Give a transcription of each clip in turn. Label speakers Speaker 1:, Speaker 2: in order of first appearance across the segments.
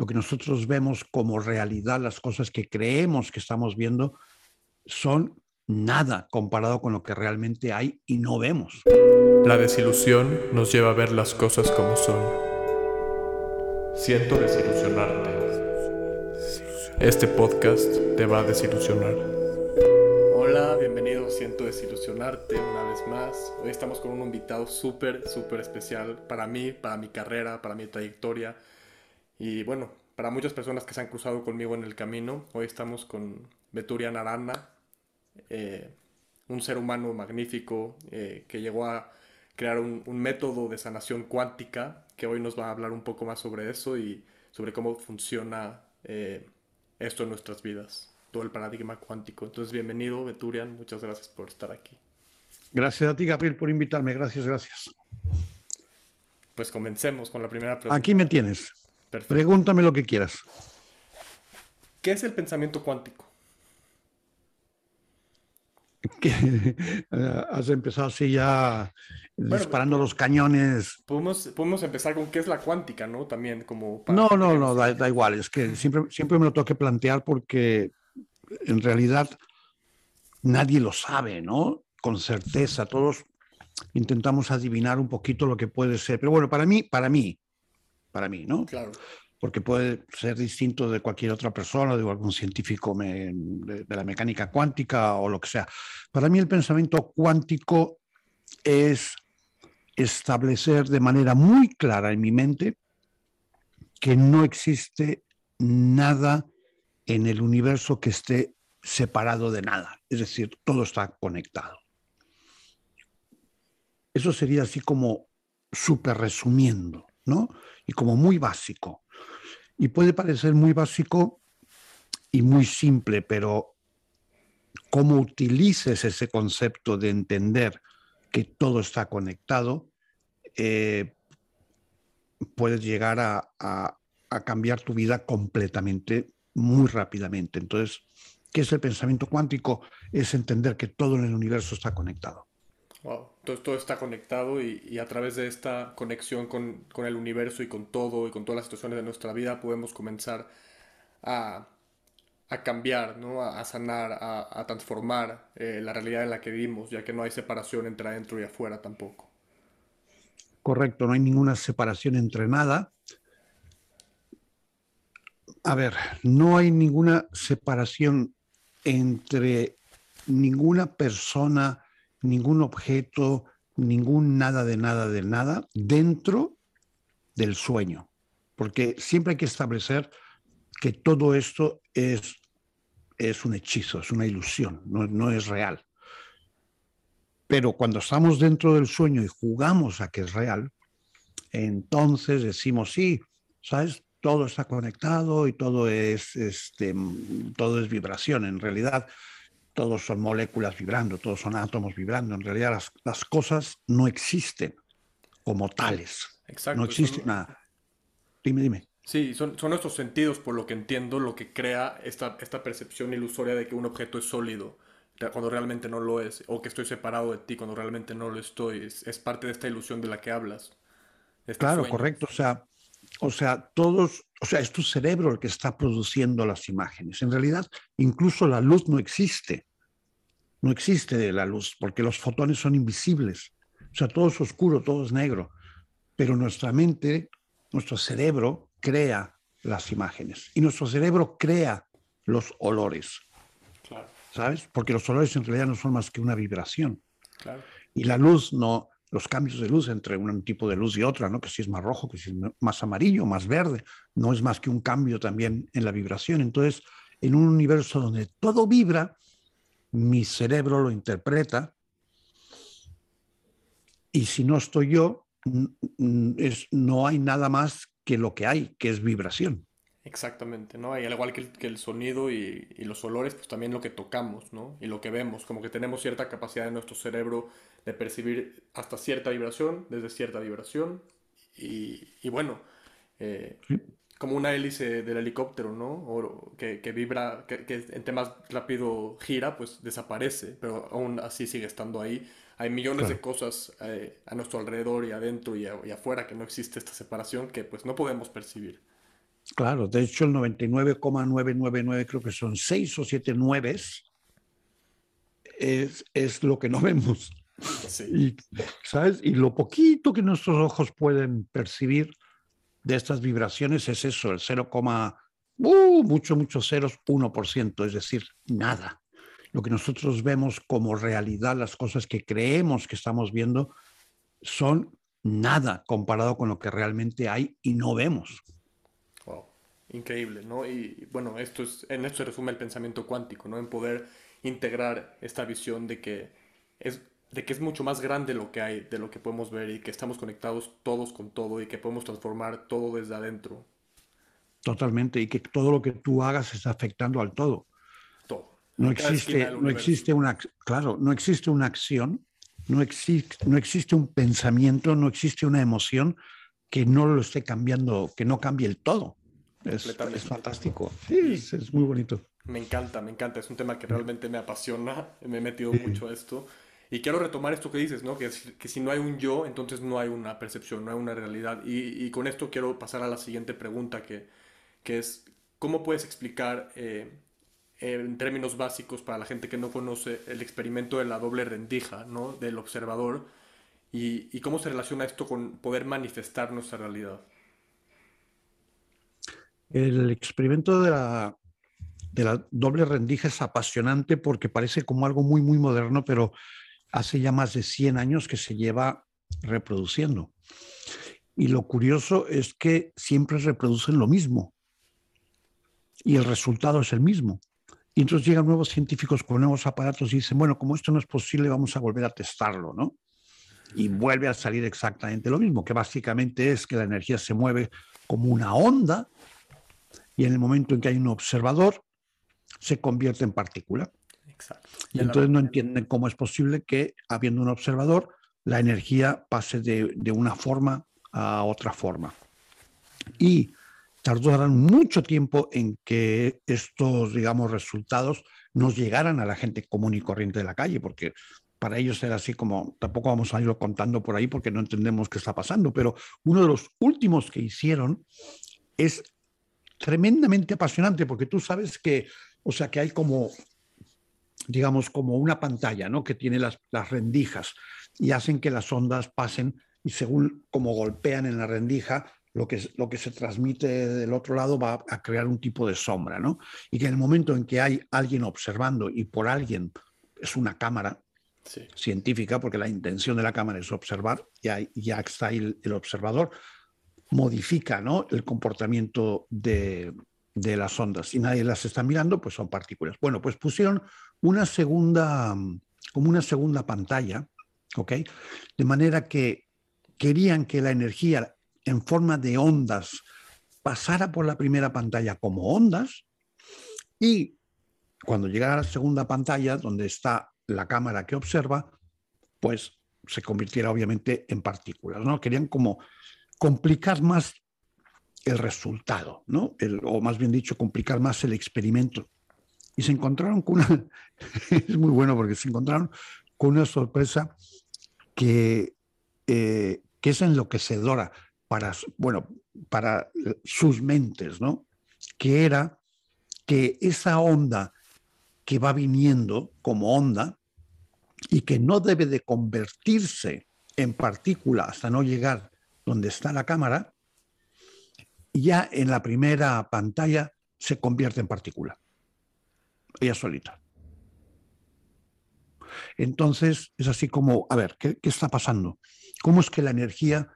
Speaker 1: lo que nosotros vemos como realidad, las cosas que creemos que estamos viendo, son nada comparado con lo que realmente hay y no vemos.
Speaker 2: La desilusión nos lleva a ver las cosas como son. Siento desilusionarte. Este podcast te va a desilusionar. Hola, bienvenido Siento desilusionarte una vez más. Hoy estamos con un invitado súper, súper especial para mí, para mi carrera, para mi trayectoria. Y bueno, para muchas personas que se han cruzado conmigo en el camino, hoy estamos con Beturian Arana, eh, un ser humano magnífico eh, que llegó a crear un, método de sanación cuántica, que hoy nos va a hablar un poco más sobre eso y sobre cómo funciona eh, esto en nuestras vidas, todo el paradigma cuántico. Entonces, bienvenido, Beturian, muchas gracias por estar aquí.
Speaker 1: Gracias a ti, Gabriel, por invitarme. Gracias, gracias.
Speaker 2: Pues comencemos con la primera pregunta.
Speaker 1: Aquí me tienes. Pregúntame lo que quieras.
Speaker 2: ¿Qué es el pensamiento cuántico?
Speaker 1: que has empezado así ya disparando los cañones.
Speaker 2: Podemos, podemos empezar con qué es la cuántica, ¿no? También como...
Speaker 1: no, no, no, da, igual, es que siempre, siempre me lo tengo que plantear porque en realidad nadie lo sabe, ¿no? Con certeza, todos intentamos adivinar un poquito lo que puede ser, pero bueno, para mí, para mí, para mí, ¿no?
Speaker 2: Claro
Speaker 1: porque puede ser distinto de cualquier otra persona, de algún científico de, la mecánica cuántica o lo que sea. Para mí el pensamiento cuántico es establecer de manera muy clara en mi mente que no existe nada en el universo que esté separado de nada, es decir, todo está conectado. Eso sería así como súper resumiendo, ¿no? Y como muy básico. Y puede parecer muy básico y muy simple, pero cómo utilices ese concepto de entender que todo está conectado, eh, puedes llegar a, cambiar tu vida completamente, muy rápidamente. Entonces, ¿qué es el pensamiento cuántico? Es entender que todo en el universo está conectado.
Speaker 2: Wow, todo, está conectado y, a través de esta conexión con, el universo y con todo y con todas las situaciones de nuestra vida podemos comenzar a, cambiar, ¿no? a, sanar, a, transformar eh, la realidad en la que vivimos, ya que no hay separación entre adentro y afuera tampoco.
Speaker 1: Correcto, no hay ninguna separación entre nada. A ver, no hay ninguna separación entre ninguna persona, ningún objeto, ningún nada de nada de nada dentro del sueño. Porque siempre hay que establecer que todo esto es, es un hechizo, es una ilusión, no, no es real. Pero cuando estamos dentro del sueño y jugamos a que es real, entonces decimos, sí, ¿sabes? Todo está conectado y todo es, este, todo es vibración. En realidad, todos son moléculas vibrando, todos son átomos vibrando. En realidad las, cosas no existen como tales.
Speaker 2: Exacto.
Speaker 1: No existe nada. Dime, dime.
Speaker 2: Sí, son, son nuestros sentidos, por lo que entiendo, lo que crea esta, esta percepción ilusoria de que un objeto es sólido cuando realmente no lo es, o que estoy separado de ti cuando realmente no lo estoy. Es, parte de esta ilusión de la que hablas.
Speaker 1: Este claro, correcto. O sea, o sea, todos, o sea, es tu cerebro el que está produciendo las imágenes. En realidad, incluso la luz no existe. No existe la luz porque los fotones son invisibles. O sea, todo es oscuro, todo es negro. Pero nuestra mente, nuestro cerebro crea las imágenes y nuestro cerebro crea los olores. ¿Sabes? Porque los olores en realidad no son más que una vibración. Y la luz no, los cambios de luz entre un tipo de luz y otra, ¿no? que si es más rojo, que si es más amarillo, más verde, no es más que un cambio también en la vibración. Entonces, en un universo donde todo vibra, mi cerebro lo interpreta y si no estoy yo, es, no hay nada más que lo que hay, que es vibración.
Speaker 2: Exactamente, ¿no? Y al igual que el, que el sonido y, y, los olores, pues también lo que tocamos, ¿no? Y lo que vemos, como que tenemos cierta capacidad en nuestro cerebro de percibir hasta cierta vibración, desde cierta vibración. Y, y bueno, eh, como una hélice del helicóptero, ¿no? O que, que vibra, que, que, entre más rápido gira, pues desaparece, pero aún así sigue estando ahí. Hay millones de cosas eh, a nuestro alrededor y adentro y, y, afuera que no existe esta separación que pues no podemos percibir.
Speaker 1: Claro, de hecho el 99,999 creo que son seis o siete nueves es, es lo que no vemos. Y, ¿sabes? y lo poquito que nuestros ojos pueden percibir de estas vibraciones es eso, el 0, uh, mucho, muchos ceros, 1%, es decir, nada. Lo que nosotros vemos como realidad, las cosas que creemos que estamos viendo, son nada comparado con lo que realmente hay y no vemos.
Speaker 2: Increíble, ¿no? Y bueno, esto es, en esto se resume el pensamiento cuántico, ¿no? En poder integrar esta visión de que es de que es mucho más grande lo que hay, de lo que podemos ver y que estamos conectados todos con todo y que podemos transformar todo desde adentro.
Speaker 1: Totalmente, y que todo lo que tú hagas está afectando al todo.
Speaker 2: Todo.
Speaker 1: No existe, no existe una, claro, no existe una acción, no existe, no existe un pensamiento, no existe una emoción que no lo esté cambiando, que no cambie el todo. Es, es fantástico. Sí, es muy bonito.
Speaker 2: Me encanta, me encanta. Es un tema que realmente me apasiona. Me he metido mucho a esto. Y quiero retomar esto que dices, ¿no? Que, que si no hay un yo, entonces no hay una percepción, no hay una realidad. Y, y con esto quiero pasar a la siguiente pregunta, que, que es, ¿cómo puedes explicar eh, en términos básicos para la gente que no conoce el experimento de la doble rendija, ¿no? Del observador. Y, y cómo se relaciona esto con poder manifestar nuestra realidad.
Speaker 1: El experimento de la de la doble rendija es apasionante porque parece como algo muy, muy moderno, pero hace ya más de 100 años que se lleva reproduciendo. Y lo curioso es que siempre reproducen lo mismo y el resultado es el mismo. Y entonces llegan nuevos científicos con nuevos aparatos y dicen, bueno, como esto no es posible, vamos a volver a testarlo, ¿no? Y vuelve a salir exactamente lo mismo, que básicamente es que la energía se mueve como una onda y en el momento en que hay un observador, se convierte en partícula. Y entonces no entienden cómo es posible que, habiendo un observador, la energía pase de, una forma a otra forma. Y tardarán mucho tiempo en que estos, digamos, resultados nos llegaran a la gente común y corriente de la calle, porque para ellos era así como, tampoco vamos a irlo contando por ahí porque no entendemos qué está pasando, pero uno de los últimos que hicieron es tremendamente apasionante, porque tú sabes que o sea que hay como, digamos, como una pantalla, ¿no? Que tiene las, rendijas y hacen que las ondas pasen y según como golpean en la rendija, lo que, lo que se transmite del otro lado va a crear un tipo de sombra, ¿no? Y que en el momento en que hay alguien observando y por alguien es una cámara científica, porque la intención de la cámara es observar, ya, ya está ahí el, observador, modifica ¿no? el comportamiento de, de las ondas y nadie las está mirando, pues son partículas. Bueno, pues pusieron una segunda, como una segunda pantalla, ¿ok? De manera que querían que la energía en forma de ondas pasara por la primera pantalla como ondas y cuando llegara a la segunda pantalla, donde está la cámara que observa, pues se convirtiera obviamente en partículas, ¿no? Querían como complicar más el resultado, ¿no? o más bien dicho, complicar más el experimento. Y se encontraron con una, es muy bueno porque se encontraron con una sorpresa que, eh, que es enloquecedora para, bueno, para sus mentes, ¿no? Que era que esa onda que va viniendo como onda y que no debe de convertirse en partícula hasta no llegar donde está la cámara, ya en la primera pantalla se convierte en partícula. Ella solita. Entonces es así como, a ver, ¿qué, está pasando? ¿Cómo es que la energía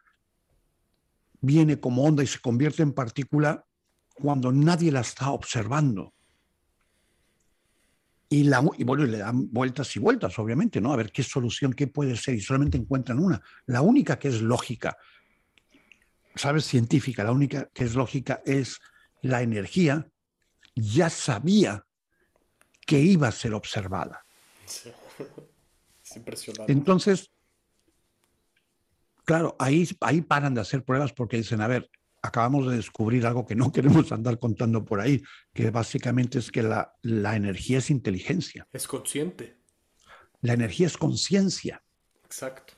Speaker 1: viene como onda y se convierte en partícula cuando nadie la está observando? Y, la, y bueno, le dan vueltas y vueltas, obviamente, ¿no? A ver qué solución, qué puede ser, y solamente encuentran una, la única que es lógica, sabes, científica, la única que es lógica es la energía, ya sabía que iba a ser observada.
Speaker 2: Es impresionante.
Speaker 1: Entonces, claro, ahí, ahí paran de hacer pruebas porque dicen, a ver, acabamos de descubrir algo que no queremos andar contando por ahí, que básicamente es que la, la energía es inteligencia.
Speaker 2: Es consciente.
Speaker 1: La energía es conciencia.
Speaker 2: Exacto.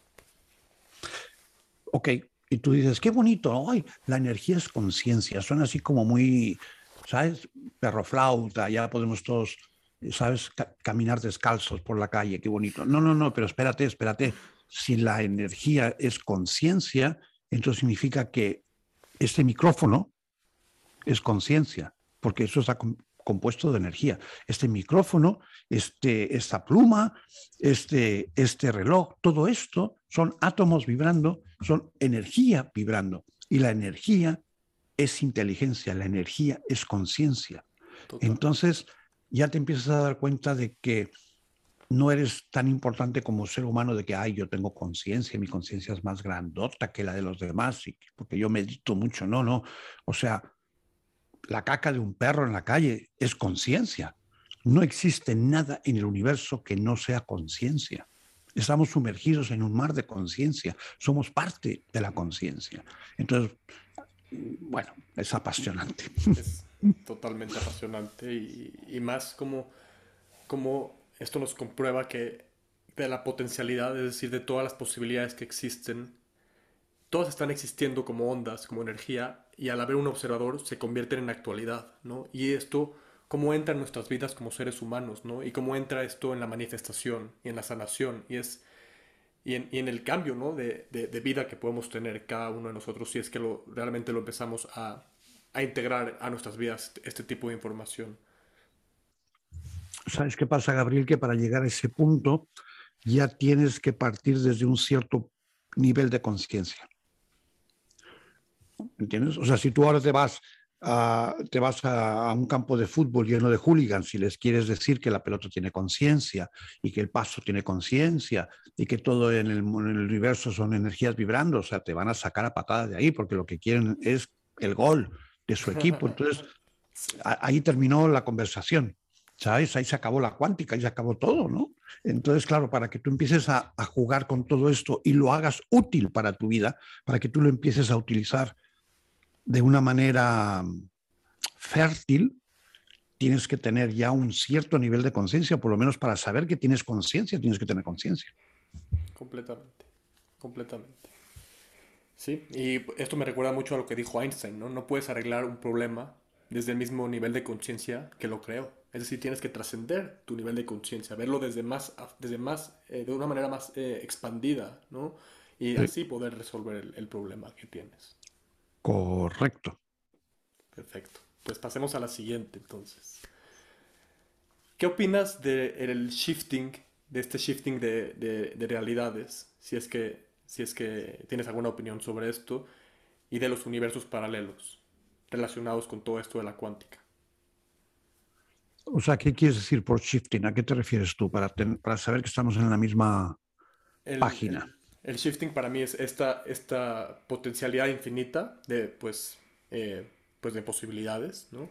Speaker 1: Ok, y tú dices, qué bonito, ay, la energía es conciencia, suena así como muy, ¿sabes? Perro flauta, ya podemos todos, ¿sabes? caminar descalzos por la calle, qué bonito. No, no, no, pero espérate, espérate. Si la energía es conciencia, entonces significa que este micrófono es conciencia, porque eso está compuesto de energía. Este micrófono, este, esta pluma, este, este reloj, todo esto son átomos vibrando, son energía vibrando. Y la energía es inteligencia, la energía es conciencia. Entonces ya te empiezas a dar cuenta de que no eres tan importante como ser humano de que, ay, yo tengo conciencia, mi conciencia es más grandota que la de los demás, porque yo medito mucho. No, no. O sea, la caca de un perro en la calle es conciencia. No existe nada en el universo que no sea conciencia. Estamos sumergidos en un mar de conciencia. Somos parte de la conciencia. Entonces, bueno, es apasionante.
Speaker 2: Es totalmente apasionante y, más como, como esto nos comprueba que de la potencialidad, es decir, de todas las posibilidades que existen, todas están existiendo como ondas, como energía, y al haber un observador se convierten en actualidad, ¿no? Y esto, cómo entra en nuestras vidas como seres humanos, ¿no? Y cómo entra esto en la manifestación y en la sanación, y es... Y en, el cambio ¿no? de, vida que podemos tener cada uno de nosotros si es que realmente lo empezamos a, integrar a nuestras vidas este tipo de información.
Speaker 1: ¿Sabes qué pasa, Gabriel? Que para llegar a ese punto ya tienes que partir desde un cierto nivel de conciencia. ¿Entiendes? O sea, si tú ahora te vas a, te vas a, un campo de fútbol lleno de hooligans y les quieres decir que la pelota tiene conciencia y que el paso tiene conciencia y que todo en el, en el, universo son energías vibrando, o sea, te van a sacar a patadas de ahí porque lo que quieren es el gol de su equipo. Entonces, ahí terminó la conversación. ¿Sabes? Ahí se acabó la cuántica, ahí se acabó todo, ¿no? Entonces, claro, para que tú empieces a, a jugar con todo esto y lo hagas útil para tu vida, para que tú lo empieces a utilizar de una manera fértil, tienes que tener ya un cierto nivel de conciencia, por lo menos para saber que tienes conciencia, tienes que tener conciencia.
Speaker 2: Completamente, completamente. Sí, y esto me recuerda mucho a lo que dijo Einstein, ¿no? No puedes arreglar un problema desde el mismo nivel de conciencia que lo creó. Es decir, tienes que trascender tu nivel de conciencia, verlo desde más, desde más, eh, de una manera más eh, expandida, ¿no? Y así poder resolver el problema que tienes.
Speaker 1: Correcto.
Speaker 2: Perfecto. Pues pasemos a la siguiente entonces. ¿Qué opinas del shifting, de este shifting de, realidades? Si es, que, si es que tienes alguna opinión sobre esto y de los universos paralelos relacionados con todo esto de la cuántica.
Speaker 1: O sea, ¿qué quieres decir por shifting? ¿A qué te refieres tú para, para saber que estamos en la misma página?
Speaker 2: El shifting para mí es esta, esta potencialidad infinita de, pues, eh, pues de posibilidades, ¿no?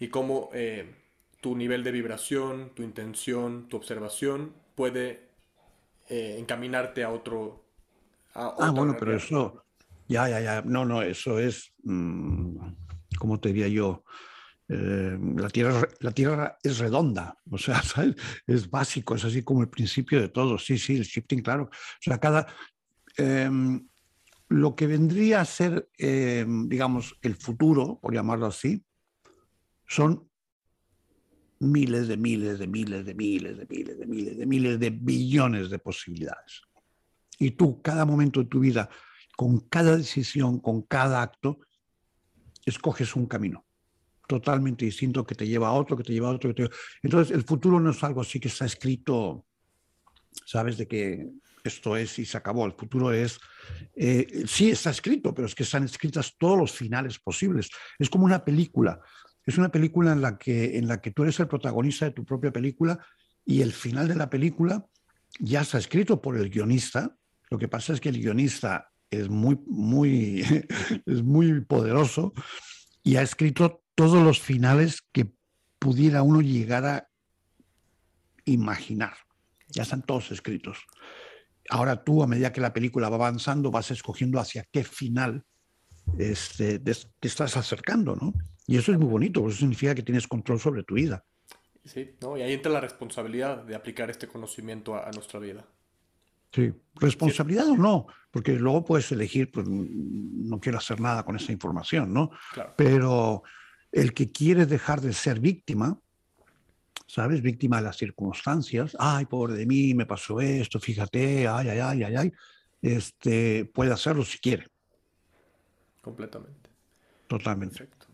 Speaker 2: Y cómo eh, tu nivel de vibración, tu intención, tu observación puede eh, encaminarte a otro...
Speaker 1: ah, bueno, pero eso... Ya, ya, ya. No, no, eso es... Mm, ¿Cómo te diría yo? La, tierra, la Tierra es redonda, o sea, es básico, es así como el principio de todo. Sí, sí, el shifting, claro. O sea, cada... Em, lo que vendría a ser, em, digamos, el futuro, por llamarlo así, son miles de miles de miles de miles de miles de miles de miles de billones de posibilidades. Y tú, cada momento de tu vida, con cada decisión, con cada acto, escoges un camino totalmente distinto que te lleva a otro, que te lleva a otro. Entonces, el futuro no es algo así que está escrito, sabes, de que esto es y se acabó. El futuro es, eh, sí está escrito, pero es que están escritas todos los finales posibles. Es como una película. Es una película en la que, en la que tú eres el protagonista de tu propia película y el final de la película ya está escrito por el guionista. Lo que pasa es que el guionista es muy, muy, es muy poderoso y ha escrito todos los finales que pudiera uno llegar a imaginar. Ya están todos escritos. Ahora tú, a medida que la película va avanzando, vas escogiendo hacia qué final este, te estás acercando, ¿no? Y eso es muy bonito, porque eso significa que tienes control sobre tu vida.
Speaker 2: Sí, ¿no? y ahí entra la responsabilidad de aplicar este conocimiento a, nuestra vida.
Speaker 1: Sí, responsabilidad o no, porque luego puedes elegir, pues no quiero hacer nada con esa información, ¿no? Pero el que quiere dejar de ser víctima, ¿sabes? Víctima de las circunstancias, ay, pobre de mí, me pasó esto, fíjate, ay, ay, ay, ay, ay, este, puede hacerlo si quiere.
Speaker 2: Completamente.
Speaker 1: Totalmente. Perfecto.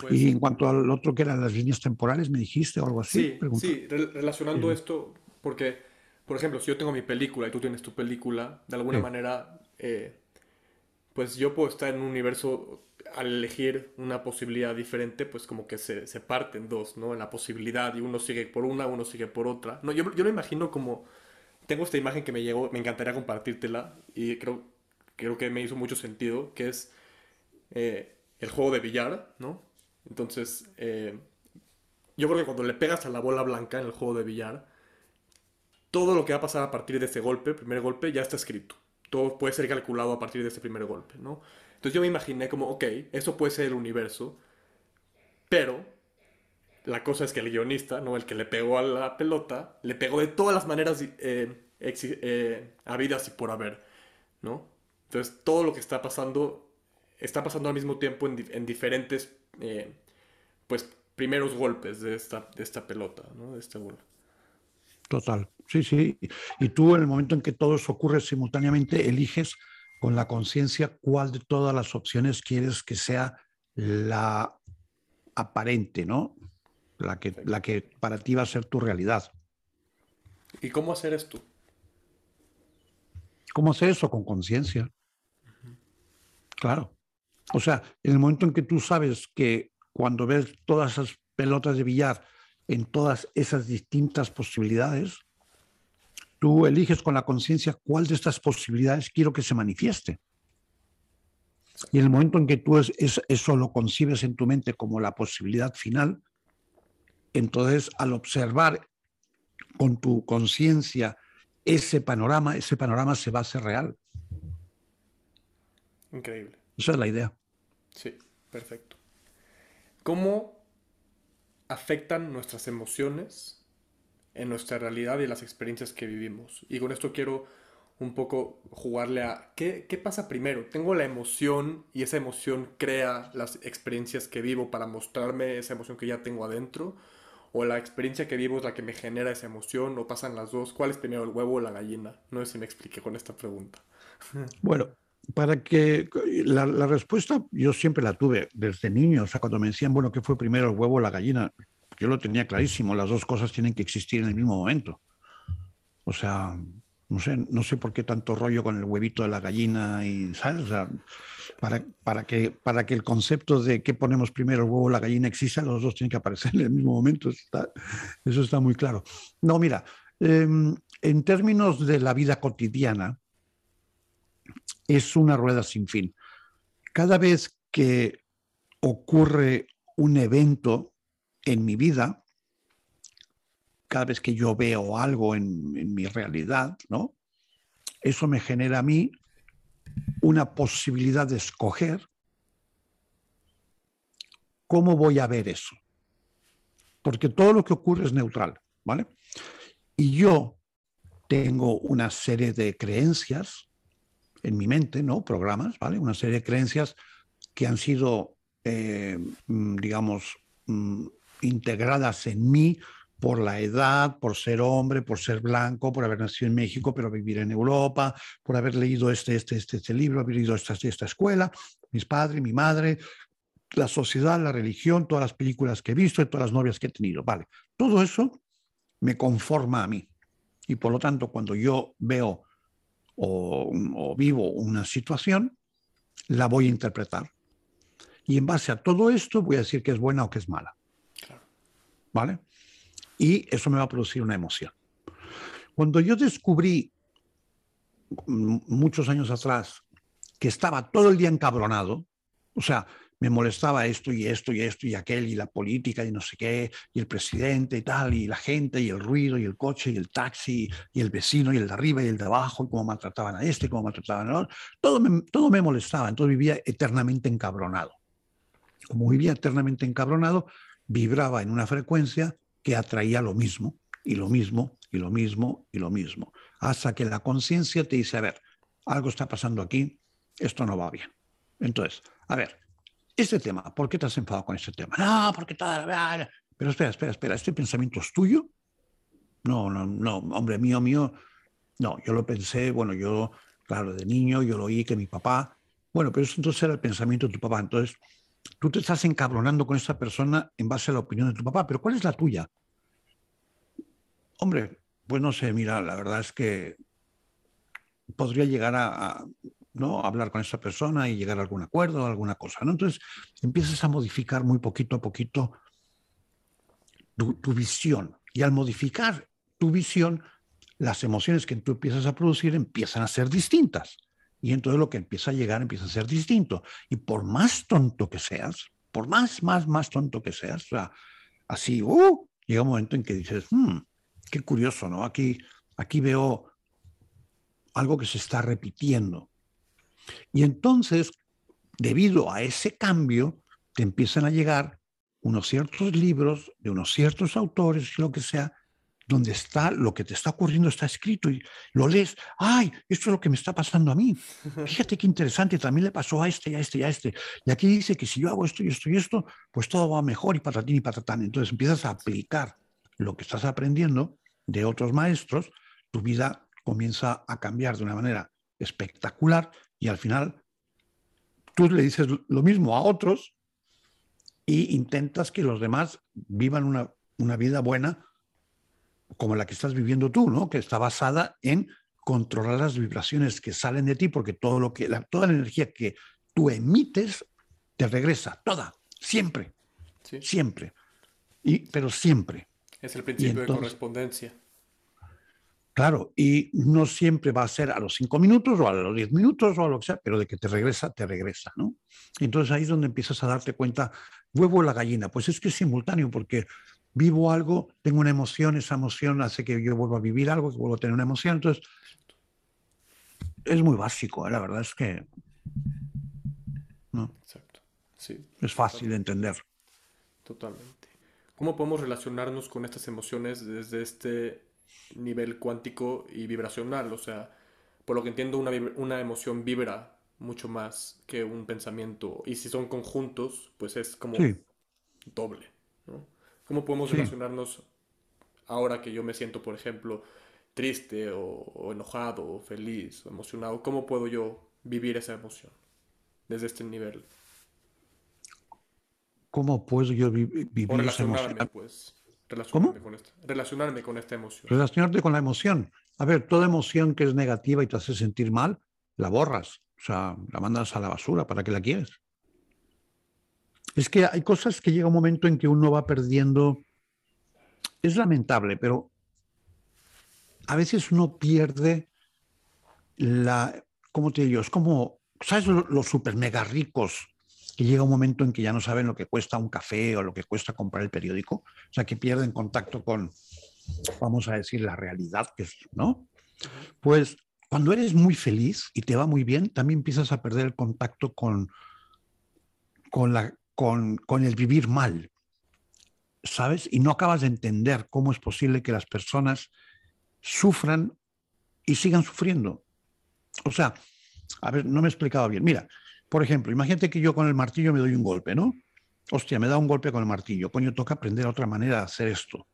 Speaker 1: Pues y en cuanto al otro que eran las líneas temporales, ¿me dijiste o algo
Speaker 2: así? Sí, sí relacionando esto, porque, por ejemplo, si yo tengo mi película y tú tienes tu película, de alguna manera, eh, pues yo puedo estar en un universo al elegir una posibilidad diferente, pues como que se, se parten dos, ¿no? En la posibilidad y uno sigue por una, uno sigue por otra. No, yo, yo lo imagino como... Tengo esta imagen que me llegó, me encantaría compartírtela y creo, creo que me hizo mucho sentido, que es eh, el juego de billar, ¿no? Entonces, eh, yo creo que cuando le pegas a la bola blanca en el juego de billar, todo lo que va a pasar a partir de ese golpe, primer golpe, ya está escrito. Todo puede ser calculado a partir de ese primer golpe, ¿no? Entonces yo me imaginé como, ok, eso puede ser el universo, pero la cosa es que el guionista, ¿no? El que le pegó a la pelota, le pegó de todas las maneras eh, eh, habidas y por haber, ¿no? Entonces todo lo que está pasando está pasando al mismo tiempo en, diferentes, eh, pues, primeros golpes de esta, de esta pelota, ¿no? De esta bola.
Speaker 1: Total, sí, sí. Y tú en el momento en que todo eso ocurre simultáneamente, eliges con la conciencia cuál de todas las opciones quieres que sea la aparente, ¿no? La que, la que para ti va a ser tu realidad.
Speaker 2: ¿Y cómo hacer esto?
Speaker 1: ¿Cómo hacer eso? Con conciencia. Claro. O sea, en el momento en que tú sabes que cuando ves todas esas pelotas de billar en todas esas distintas posibilidades, tú eliges con la conciencia cuál de estas posibilidades quiero que se manifieste. Y en el momento en que tú eso lo concibes en tu mente como la posibilidad final, entonces al observar con tu conciencia ese panorama, ese panorama se va a hacer real.
Speaker 2: Increíble.
Speaker 1: Esa es la idea.
Speaker 2: Sí, perfecto. ¿Cómo afectan nuestras emociones en nuestra realidad y las experiencias que vivimos? Y con esto quiero un poco jugarle a ¿qué, qué pasa primero? ¿Tengo la emoción y esa emoción crea las experiencias que vivo para mostrarme esa emoción que ya tengo adentro? ¿O la experiencia que vivo es la que me genera esa emoción? ¿O pasan las dos? ¿Cuál es primero, el huevo o la gallina? No sé si me expliqué con esta pregunta.
Speaker 1: Bueno, para que la, respuesta yo siempre la tuve desde niño, o sea, cuando me decían, bueno, ¿qué fue primero el huevo o la gallina? Yo lo tenía clarísimo, las dos cosas tienen que existir en el mismo momento. O sea, no sé, no sé por qué tanto rollo con el huevito de la gallina y, ¿sabes? O sea, para, para, que, para que el concepto de qué ponemos primero, el huevo o la gallina, exista, los dos tienen que aparecer en el mismo momento. eso está muy claro. No, mira, em, en términos de la vida cotidiana, es una rueda sin fin. Cada vez que ocurre un evento en mi vida, cada vez que yo veo algo en, mi realidad, ¿no? Eso me genera a mí una posibilidad de escoger cómo voy a ver eso. Porque todo lo que ocurre es neutral, ¿vale? Y yo tengo una serie de creencias en mi mente, ¿no? Programas, ¿vale? Una serie de creencias que han sido, eh, mm, digamos, mm, integradas en mí por la edad, por ser hombre, por ser blanco, por haber nacido en México, pero vivir en Europa, por haber leído este, este, este, este libro, haber ido a esta, esta escuela, mis padres, mi madre, la sociedad, la religión, todas las películas que he visto y todas las novias que he tenido. Vale, todo eso me conforma a mí. Y por lo tanto, cuando yo veo o, vivo una situación, la voy a interpretar. Y en base a todo esto voy a decir que es buena o que es mala. ¿Vale? Y eso me va a producir una emoción. Cuando yo descubrí muchos años atrás que estaba todo el día encabronado, o sea, me molestaba esto y esto y esto y aquel y la política y no sé qué y el presidente y tal y la gente y el ruido y el coche y el taxi y el vecino y el de arriba y el de abajo y cómo maltrataban a este, cómo maltrataban a otro. Todo me, todo me molestaba, entonces vivía eternamente encabronado. Como vivía eternamente encabronado, vibraba en una frecuencia que atraía lo mismo y lo mismo y lo mismo y lo mismo. hasta que la conciencia te dice, a ver, algo está pasando aquí, esto no va bien. Entonces, a ver, este tema, ¿por qué te has enfadado con este tema? No, porque toda la... Pero espera, espera, espera, ¿este pensamiento es tuyo? No, no, no, hombre, mío, mío. No, yo lo pensé, bueno, yo, claro, de niño, yo lo oí que mi papá, bueno, pero eso entonces era el pensamiento de tu papá. Entonces, tú te estás encabronando con esa persona en base a la opinión de tu papá, pero ¿cuál es la tuya? Hombre, pues no sé, mira, la verdad es que podría llegar a, ¿no? hablar con esa persona y llegar a algún acuerdo, alguna cosa. ¿no? Entonces empiezas a modificar muy poquito a poquito tu, visión. Y al modificar tu visión, las emociones que tú empiezas a producir empiezan a ser distintas. Y entonces lo que empieza a llegar empieza a ser distinto. Y por más tonto que seas, por más, más, más tonto que seas, o sea, así, uh, llega un momento en que dices, hmm, qué curioso, ¿no? Aquí, aquí veo algo que se está repitiendo. Y entonces, debido a ese cambio, te empiezan a llegar unos ciertos libros de unos ciertos autores, lo que sea, donde está lo que te está ocurriendo está escrito y lo lees, ay, esto es lo que me está pasando a mí. Fíjate qué interesante, también le pasó a este, y a este, y a este. Y aquí dice que si yo hago esto y esto y esto, pues todo va mejor y patatín y patatán. Entonces empiezas a aplicar lo que estás aprendiendo de otros maestros, tu vida comienza a cambiar de una manera espectacular y al final tú le dices lo mismo a otros y intentas que los demás vivan una, una vida buena como la que estás viviendo tú, ¿no? Que está basada en controlar las vibraciones que salen de ti, porque todo lo que, la, toda la energía que tú emites te regresa, toda, siempre, siempre, y, pero siempre.
Speaker 2: Es el principio de correspondencia.
Speaker 1: Claro, y no siempre va a ser a los cinco minutos o a los diez minutos o a lo que sea, pero de que te regresa, te regresa, ¿no? Entonces ahí es donde empiezas a darte cuenta, huevo o la gallina, pues es que es simultáneo, porque vivo algo, tengo una emoción, esa emoción hace que yo vuelva a vivir algo, que vuelvo a tener una emoción, entonces es muy básico, ¿eh? la verdad es que... ¿no? Exacto, sí. Es fácil de entender.
Speaker 2: Totalmente. ¿Cómo podemos relacionarnos con estas emociones desde este nivel cuántico y vibracional. O sea, por lo que entiendo, una, una emoción vibra mucho más que un pensamiento. Y si son conjuntos, pues es como doble. ¿no? ¿Cómo podemos relacionarnos ahora que yo me siento, por ejemplo, triste o, enojado o feliz o emocionado? ¿Cómo puedo yo vivir esa emoción desde este nivel?
Speaker 1: ¿Cómo puedo yo vivir esa emoción?
Speaker 2: Pues. Relacionarme Con esta, relacionarme con esta emoción.
Speaker 1: Relacionarte con la emoción. A ver, toda emoción que es negativa y te hace sentir mal, la borras. O sea, la mandas a la basura. ¿Para qué la quieres? Es que hay cosas que llega un momento en que uno va perdiendo. Es lamentable, pero a veces uno pierde la. ¿Cómo te digo? Es como. ¿Sabes los super mega ricos que llega un momento en que ya no saben lo que cuesta un café o lo que cuesta comprar el periódico, o sea, que pierden contacto con, vamos a decir, la realidad, que es, ¿no? Pues cuando eres muy feliz y te va muy bien, también empiezas a perder el contacto con, con, la, con, el vivir mal, ¿sabes? Y no acabas de entender cómo es posible que las personas sufran y sigan sufriendo. O sea, a ver, no me he explicado bien. Mira, por ejemplo, imagínate que yo con el martillo me doy un golpe, ¿no? Hostia, me da un golpe con el martillo. Coño, toca aprender otra manera de hacer esto.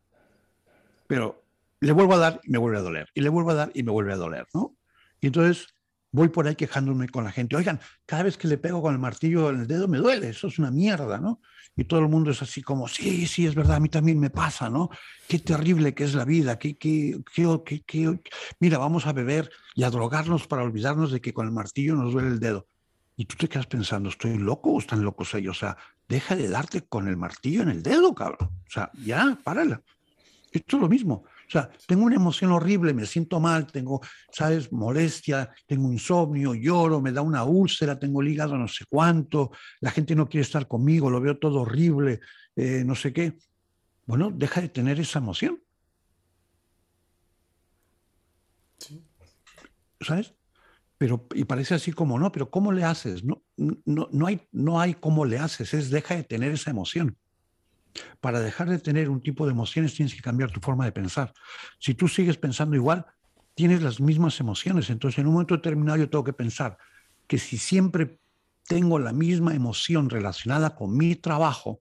Speaker 1: Pero le vuelvo a dar y me vuelve a doler. Y le vuelvo a dar y me vuelve a doler, ¿no? Y entonces voy por ahí quejándome con la gente. Oigan, cada vez que le pego con el martillo en el dedo me duele. Eso es una mierda, ¿no? Y todo el mundo es así como, sí, sí, es verdad, a mí también me pasa, ¿no? Qué terrible que es la vida. Qué, qué, qué, qué, Mira, vamos a beber y a drogarnos para olvidarnos de que con el martillo nos duele el dedo. Y tú te quedas pensando, ¿estoy loco o están locos ellos? O sea, deja de darte con el martillo en el dedo, cabrón. O sea, ya, párala. Esto es lo mismo. O sea, tengo una emoción horrible, me siento mal, tengo, ¿sabes? Molestia, tengo insomnio, lloro, me da una úlcera, tengo el hígado no sé cuánto, la gente no quiere estar conmigo, lo veo todo horrible, eh, no sé qué. Bueno, deja de tener esa emoción. Sí. ¿Sabes? pero y parece así como no, pero ¿cómo le haces? No, no, no, hay, no hay cómo le haces, es deja de tener esa emoción. Para dejar de tener un tipo de emociones tienes que cambiar tu forma de pensar. Si tú sigues pensando igual, tienes las mismas emociones. Entonces, en un momento determinado yo tengo que pensar que si siempre tengo la misma emoción relacionada con mi trabajo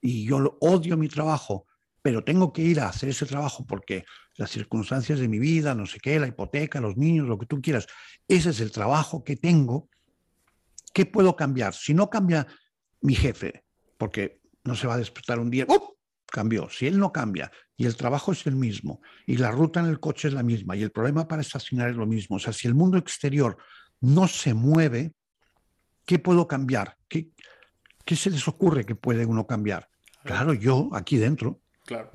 Speaker 1: y yo odio mi trabajo, pero tengo que ir a hacer ese trabajo porque las circunstancias de mi vida, no sé qué, la hipoteca, los niños, lo que tú quieras, ese es el trabajo que tengo, ¿qué puedo cambiar? Si no cambia mi jefe, porque no se va a despertar un día, ¡oh! cambió. Si él no cambia y el trabajo es el mismo y la ruta en el coche es la misma y el problema para estacionar es lo mismo, o sea, si el mundo exterior no se mueve, ¿qué puedo cambiar? ¿Qué, qué se les ocurre que puede uno cambiar? Claro, yo aquí dentro.
Speaker 2: Claro.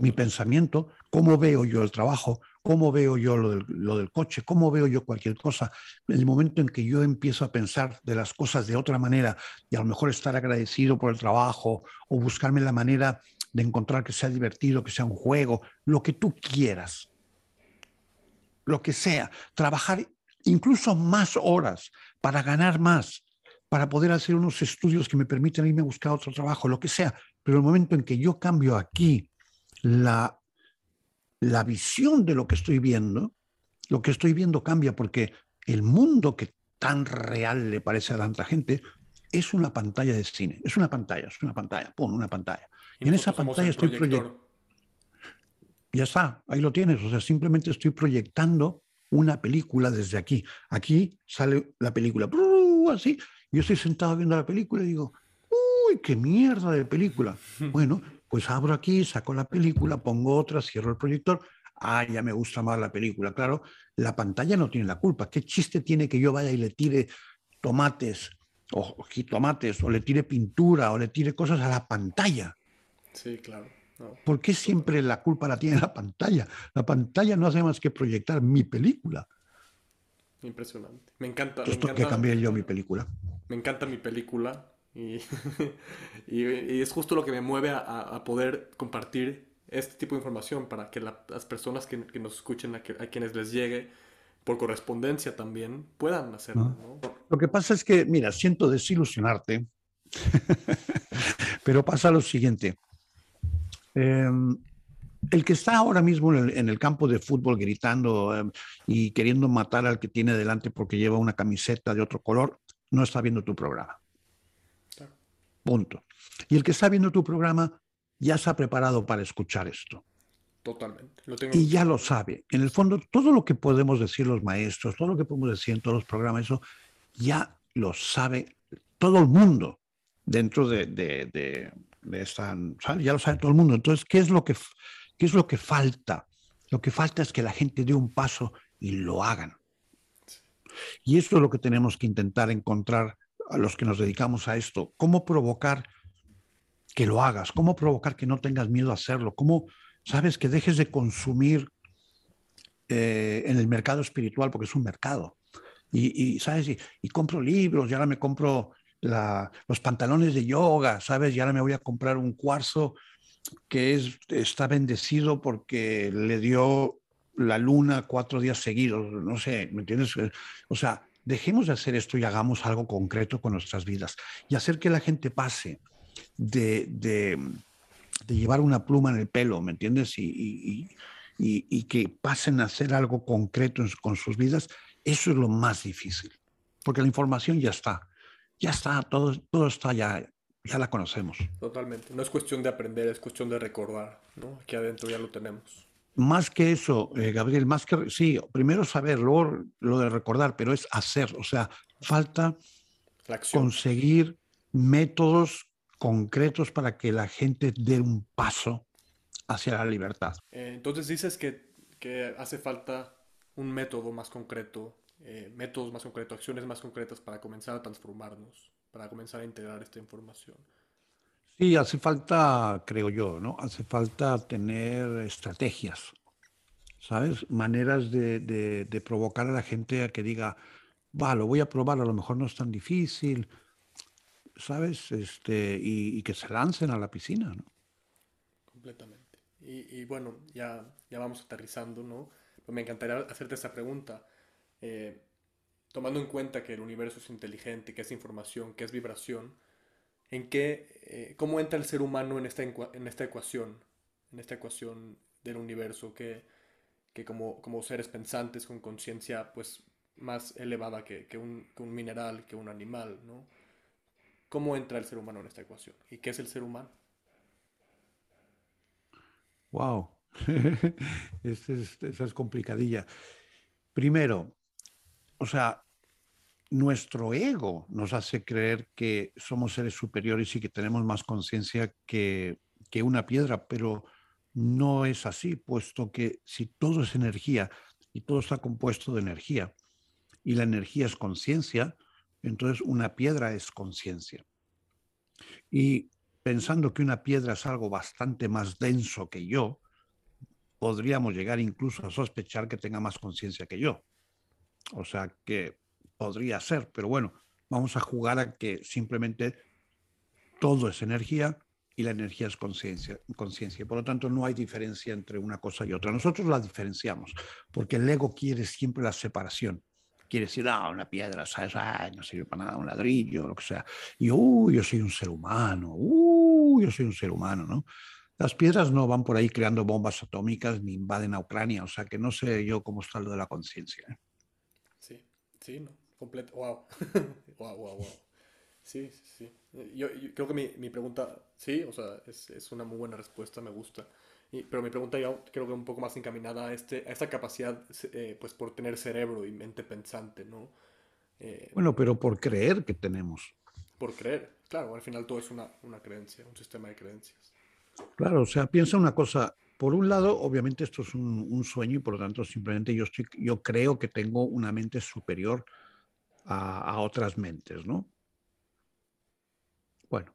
Speaker 1: Mi pensamiento, cómo veo yo el trabajo, cómo veo yo lo del, coche, cómo veo yo cualquier cosa. En el momento en que yo empiezo a pensar de las cosas de otra manera y a lo mejor estar agradecido por el trabajo o buscarme la manera de encontrar que sea divertido, que sea un juego, lo que tú quieras, lo que sea, trabajar incluso más horas para ganar más, para poder hacer unos estudios que me permiten irme a buscar otro trabajo, lo que sea. Pero el momento en que yo cambio aquí la la visión de lo que estoy viendo, lo que estoy viendo cambia porque el mundo que tan real le parece a tanta gente es una pantalla de cine, es una pantalla, es una pantalla, pum, una pantalla. Y, en esa pantalla estoy proyectando. Ya está, ahí lo tienes, o sea, simplemente estoy proyectando una película desde aquí. Aquí sale la película, así, yo estoy sentado viendo la película y digo, uy, qué mierda de película. Bueno, pues abro aquí, saco la película, pongo otra, cierro el proyector. Ah, ya me gusta más la película. Claro, la pantalla no tiene la culpa. ¿Qué chiste tiene que yo vaya y le tire tomates o jitomates o le tire pintura o le tire cosas a la pantalla?
Speaker 2: Sí, claro.
Speaker 1: ¿Por qué siempre la culpa la tiene la pantalla? La pantalla no hace más que proyectar mi película.
Speaker 2: Impresionante. Me encanta.
Speaker 1: ¿por qué cambié yo mi película?
Speaker 2: Me encanta mi película. Y, es justo lo que me mueve a, poder compartir este tipo de información para que las personas que, nos escuchen, a, quienes les llegue por correspondencia también, puedan hacerlo.
Speaker 1: Lo que pasa es que, mira, siento desilusionarte, pero pasa lo siguiente. Em, el que está ahora mismo en el, campo de fútbol gritando em, y queriendo matar al que tiene delante porque lleva una camiseta de otro color, no está viendo tu programa. Punto. Y el que está viendo tu programa ya se ha preparado para escuchar esto.
Speaker 2: Totalmente.
Speaker 1: Y ya lo sabe. En el fondo, todo lo que podemos decir los maestros, todo lo que podemos decir en todos los programas, eso ya lo sabe todo el mundo dentro de, de, esta... Ya lo sabe todo el mundo. Entonces, ¿qué es, lo que, ¿qué es lo que falta? Lo que falta es que la gente dé un paso y lo hagan. Y eso es lo que tenemos que intentar encontrar a los que nos dedicamos a esto, cómo provocar que lo hagas, cómo provocar que no tengas miedo a hacerlo, cómo, sabes, que dejes de consumir eh, en el mercado espiritual, porque es un mercado. Y, ¿sabes? Y, compro libros, y ahora me compro los pantalones de yoga, ¿sabes? Y ahora me voy a comprar un cuarzo que es, está bendecido porque le dio la luna cuatro días seguidos, no sé, ¿me entiendes? O sea, dejemos de hacer esto y hagamos algo concreto con nuestras vidas y hacer que la gente pase de, de, llevar una pluma en el pelo, ¿me entiendes? Y, y, que pasen a hacer algo concreto con sus vidas, eso es lo más difícil, porque la información ya está, ya está, todo, todo está ya, ya la conocemos.
Speaker 2: Totalmente, no es cuestión de aprender, es cuestión de recordar, ¿no? Aquí adentro ya lo tenemos
Speaker 1: más que eso, eh, Gabriel, más que, sí, primero saber, luego lo de recordar, pero es hacer, o sea, falta conseguir métodos concretos para que la gente dé un paso hacia la libertad.
Speaker 2: Eh, entonces dices que, que, hace falta un método más concreto, eh, métodos más concretos, acciones más concretas para comenzar a transformarnos, para comenzar a integrar esta información.
Speaker 1: Sí, hace falta, creo yo, ¿no? Hace falta tener estrategias, ¿sabes? Maneras de, provocar a la gente a que diga, va, lo voy a probar, a lo mejor no es tan difícil, ¿sabes? Este, y, que se lancen a la piscina, ¿no?
Speaker 2: Completamente. Y, bueno, ya, ya vamos aterrizando, ¿no? Me encantaría hacerte esa pregunta. Eh, tomando en cuenta que el universo es inteligente, que es información, que es vibración, en qué, eh, cómo entra el ser humano en esta, en esta ecuación, en esta ecuación del universo, qué, que como, como seres pensantes con conciencia pues más elevada que, que, un, que, mineral, que un animal, ¿no? ¿Cómo entra el ser humano en esta ecuación? ¿Y qué es el ser humano?
Speaker 1: Wow, esa es, es complicadilla. Primero, o sea, nuestro ego nos hace creer que somos seres superiores y que tenemos más conciencia que, que una piedra, pero no es así, puesto que si todo es energía y todo está compuesto de energía y la energía es conciencia, entonces una piedra es conciencia. Y pensando que una piedra es algo bastante más denso que yo, podríamos llegar incluso a sospechar que tenga más conciencia que yo. O sea que podría ser, pero bueno, vamos a jugar a que simplemente todo es energía y la energía es conciencia. Por lo tanto, no hay diferencia entre una cosa y otra. Nosotros la diferenciamos, porque el ego quiere siempre la separación. Quiere decir, ah, una piedra, ¿sabes? no sirve para nada, un ladrillo, lo que sea. Y, uh, yo soy un ser humano, uh, yo soy un ser humano, ¿no? Las piedras no van por ahí creando bombas atómicas ni invaden a Ucrania, o sea que no sé yo cómo está lo de la conciencia. ¿eh?
Speaker 2: Sí, sí, no, completo, wow, wow, wow, wow. Sí, sí, sí. Yo, creo que mi, mi, pregunta, sí, o sea, es, es, una muy buena respuesta, me gusta. Y, pero mi pregunta ya creo que un poco más encaminada a, este, a esta capacidad, eh, pues por tener cerebro y mente pensante, ¿no?
Speaker 1: Eh, bueno, pero por creer que tenemos.
Speaker 2: Por creer, claro, al final todo es una, una creencia, un sistema de creencias.
Speaker 1: Claro, o sea, piensa una cosa. Por un lado, obviamente esto es un, un sueño y por lo tanto simplemente yo, estoy, yo creo que tengo una mente superior a, a otras mentes, ¿no? Bueno,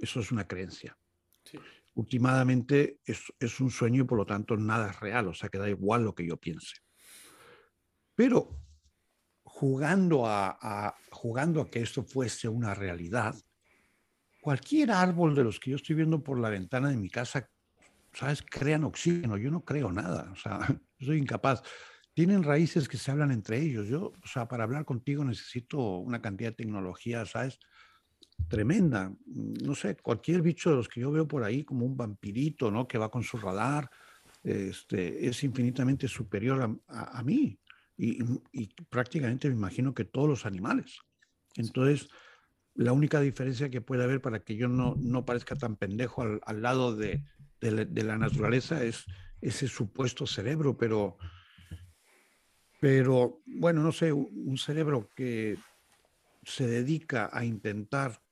Speaker 1: eso es una creencia. Sí. Últimamente es, es, un sueño y por lo tanto nada es real, o sea que da igual lo que yo piense. Pero jugando a, a, jugando a que esto fuese una realidad, cualquier árbol de los que yo estoy viendo por la ventana de mi casa, ¿sabes? Crean oxígeno, yo no creo nada, o sea, soy incapaz. Tienen raíces que se hablan entre ellos. Yo, o sea, para hablar contigo necesito una cantidad de tecnología, ¿sabes? tremenda. No sé, cualquier bicho de los que yo veo por ahí, como un vampirito, ¿no? Que va con su radar, este, es infinitamente superior a, a, mí. Y, y, prácticamente me imagino que todos los animales. Entonces, la única diferencia que puede haber para que yo no, no parezca tan pendejo al, al lado de, de, de, la naturaleza es ese supuesto cerebro, pero, pero bueno, no sé, un cerebro que se dedica a intentar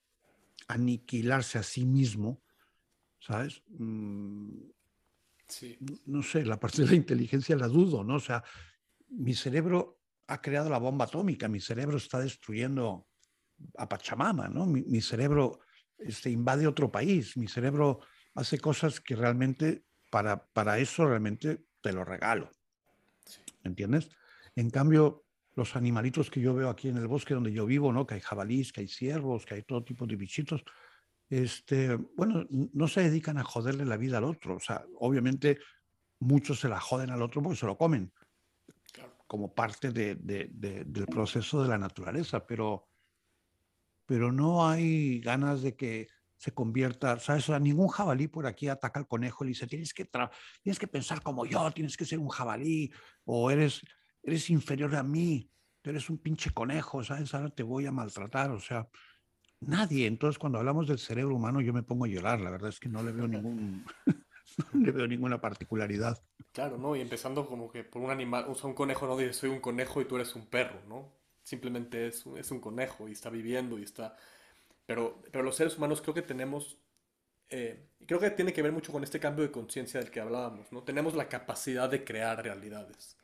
Speaker 1: aniquilarse a sí mismo, ¿sabes? Mm, sí. No sé, la parte de la inteligencia la dudo, ¿no? O sea, mi cerebro ha creado la bomba atómica, mi cerebro está destruyendo a Pachamama, ¿no? Mi, mi cerebro este, invade otro país, mi cerebro hace cosas que realmente, para, para eso realmente te lo regalo, ¿entiendes? En cambio, los animalitos que yo veo aquí en el bosque donde yo vivo, ¿no? Que hay jabalís, que hay ciervos, que hay todo tipo de bichitos, este, bueno, no se dedican a joderle la vida al otro. O sea, obviamente muchos se la joden al otro porque se lo comen, como parte de, de, de, del proceso de la naturaleza, pero, pero no hay ganas de que se convierta, ¿sabes? O sea, ningún jabalí por aquí ataca al conejo y le dice, tienes que, tienes que pensar como yo, tienes que ser un jabalí, o eres eres inferior a mí, eres un pinche conejo, ¿sabes? Ahora te voy a maltratar, o sea, nadie. Entonces, cuando hablamos del cerebro humano, yo me pongo a llorar, la verdad es que no le veo ningún... no le veo ninguna particularidad.
Speaker 2: Claro, ¿no? Y empezando como que por un animal, o sea, un conejo no dice soy un conejo y tú eres un perro, ¿no? Simplemente es, es un conejo y está viviendo y está... Pero, pero los seres humanos creo que tenemos eh, creo que tiene que ver mucho con este cambio de conciencia del que hablábamos, ¿no? Tenemos la capacidad de crear realidades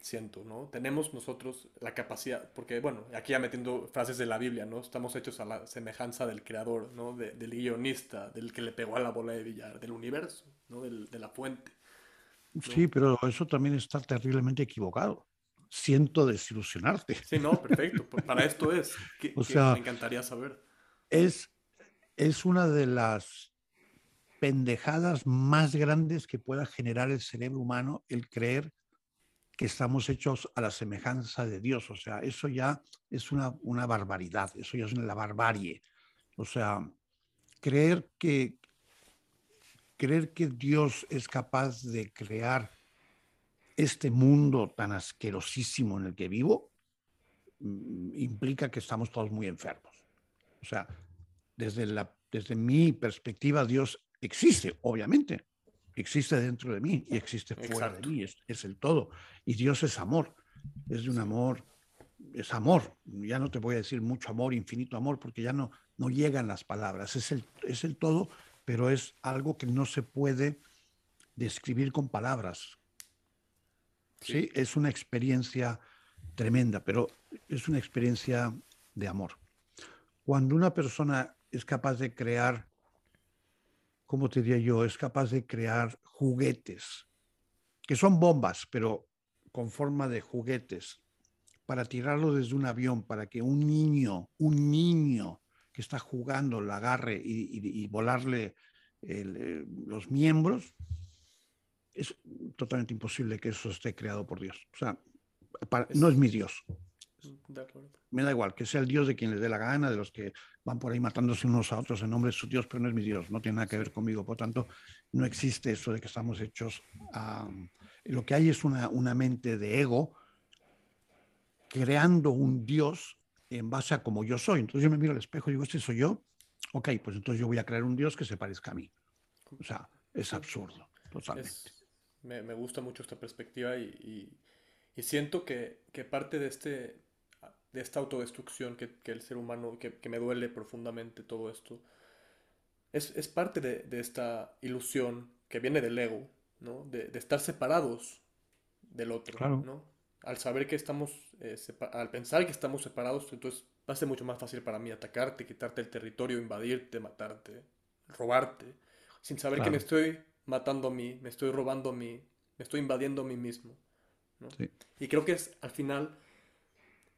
Speaker 2: siento, ¿no? Tenemos nosotros la capacidad, porque bueno, aquí ya metiendo frases de la Biblia, ¿no? Estamos hechos a la semejanza del creador, ¿no? del guionista, del que le pegó a la bola de billar, del universo, ¿no? Del, de la fuente.
Speaker 1: Sí, pero eso también está terriblemente equivocado. Siento desilusionarte.
Speaker 2: Sí, no, perfecto. Para esto es. Que, o sea, me encantaría saber.
Speaker 1: Es, es una de las pendejadas más grandes que pueda generar el cerebro humano el creer que estamos hechos a la semejanza de Dios. O sea, eso ya es una, una barbaridad, eso ya es la barbarie. O sea, creer que, creer que Dios es capaz de crear este mundo tan asquerosísimo en el que vivo mm, implica que estamos todos muy enfermos. O sea, desde, la, desde mi perspectiva, Dios existe, obviamente. Existe dentro de mí y existe fuera de mí, es, es, el todo. Y Dios es amor, es de un amor, es amor. Ya no te voy a decir mucho amor, infinito amor, porque ya no, no llegan las palabras. Es el, es el todo, pero es algo que no se puede describir con palabras. Sí, es una experiencia tremenda, pero es una experiencia de amor. Cuando una persona es capaz de crear, ¿cómo te diría yo? Es capaz de crear juguetes, que son bombas, pero con forma de juguetes, para tirarlo desde un avión, para que un niño, un niño que está jugando, la agarre y, volarle eh, los miembros, es totalmente imposible que eso esté creado por Dios. O sea, no es mi Dios. Me da igual, que sea el Dios de quien les dé la gana, de los que van por ahí matándose unos a otros en nombre de su Dios, pero no es mi Dios, no tiene nada que ver conmigo. Por tanto, no existe eso de que estamos hechos a... Lo que hay es una, una mente de ego creando un Dios en base a como yo soy. Entonces yo me miro al espejo y digo, este soy yo. Ok, pues entonces yo voy a crear un Dios que se parezca a mí. O sea, es absurdo, totalmente
Speaker 2: me, me gusta mucho esta perspectiva y, y, siento que, que, parte de, este, de esta autodestrucción que, que el ser humano, que, que, me duele profundamente todo esto, es, es parte de, de, esta ilusión que viene del ego, ¿no? de, de estar separados del otro. ¿no? Al saber que estamos, eh, al pensar que estamos separados, entonces va a ser mucho más fácil para mí atacarte, quitarte el territorio, invadirte, matarte, robarte, sin saber que me estoy matando a mí, me estoy robando a mí, me estoy invadiendo a mí mismo. Y creo que es al final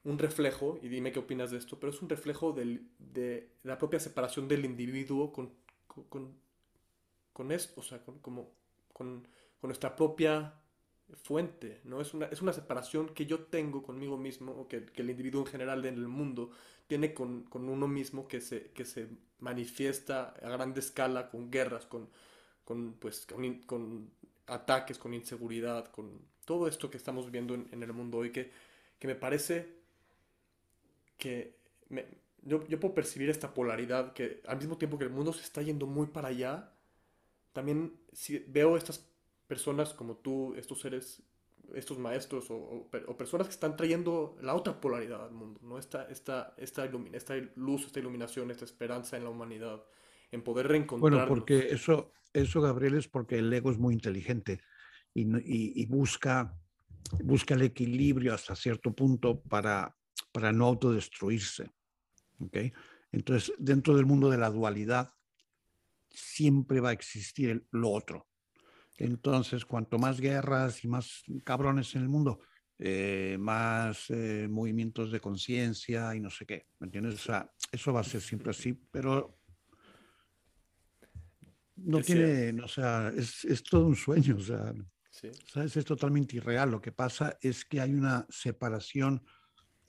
Speaker 2: un reflejo, y dime qué opinas de esto, pero es un reflejo de la propia separación del individuo con, con, con o sea, con, como, con, nuestra propia fuente, ¿no? Es una, es una separación que yo tengo conmigo mismo, o que, que el individuo en general en el mundo tiene con, con uno mismo que se, que se manifiesta a gran escala con guerras, con, con, pues, con, ataques, con inseguridad, con todo esto que estamos viendo en, el mundo hoy, que, que me parece que yo, yo, puedo percibir esta polaridad, que al mismo tiempo que el mundo se está yendo muy para allá, también veo estas personas como tú, estos seres, estos maestros o, personas que están trayendo la otra polaridad al mundo, ¿no? Esta, esta, esta, esta luz, esta iluminación, esta esperanza en la humanidad, en poder reencontrarnos.
Speaker 1: Bueno, porque eso, eso, Gabriel, es porque el ego es muy inteligente y, busca, busca el equilibrio hasta cierto punto para, para no autodestruirse. ¿okay? Entonces, dentro del mundo de la dualidad, siempre va a existir lo otro. Entonces, cuanto más guerras y más cabrones en el mundo, eh, más eh, movimientos de conciencia y no sé qué, ¿me entiendes? O sea, eso va a ser siempre así, pero no tiene, o sea, es, es, todo un sueño, o sea, ¿sabes? Es totalmente irreal. Lo que pasa es que hay una separación,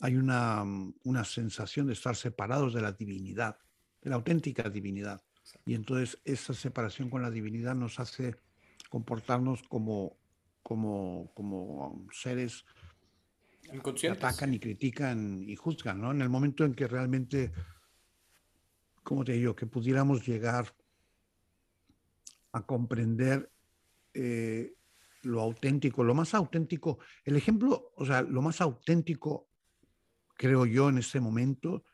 Speaker 1: hay una, una sensación de estar separados de la divinidad, de la auténtica divinidad. Y entonces esa separación con la divinidad nos hace comportarnos como, como, como seres que atacan y critican y juzgan, ¿no? En el momento en que realmente, ¿cómo te digo? Que pudiéramos llegar a comprender eh, lo auténtico, lo más auténtico. El ejemplo, o sea, lo más auténtico, creo yo, en este momento,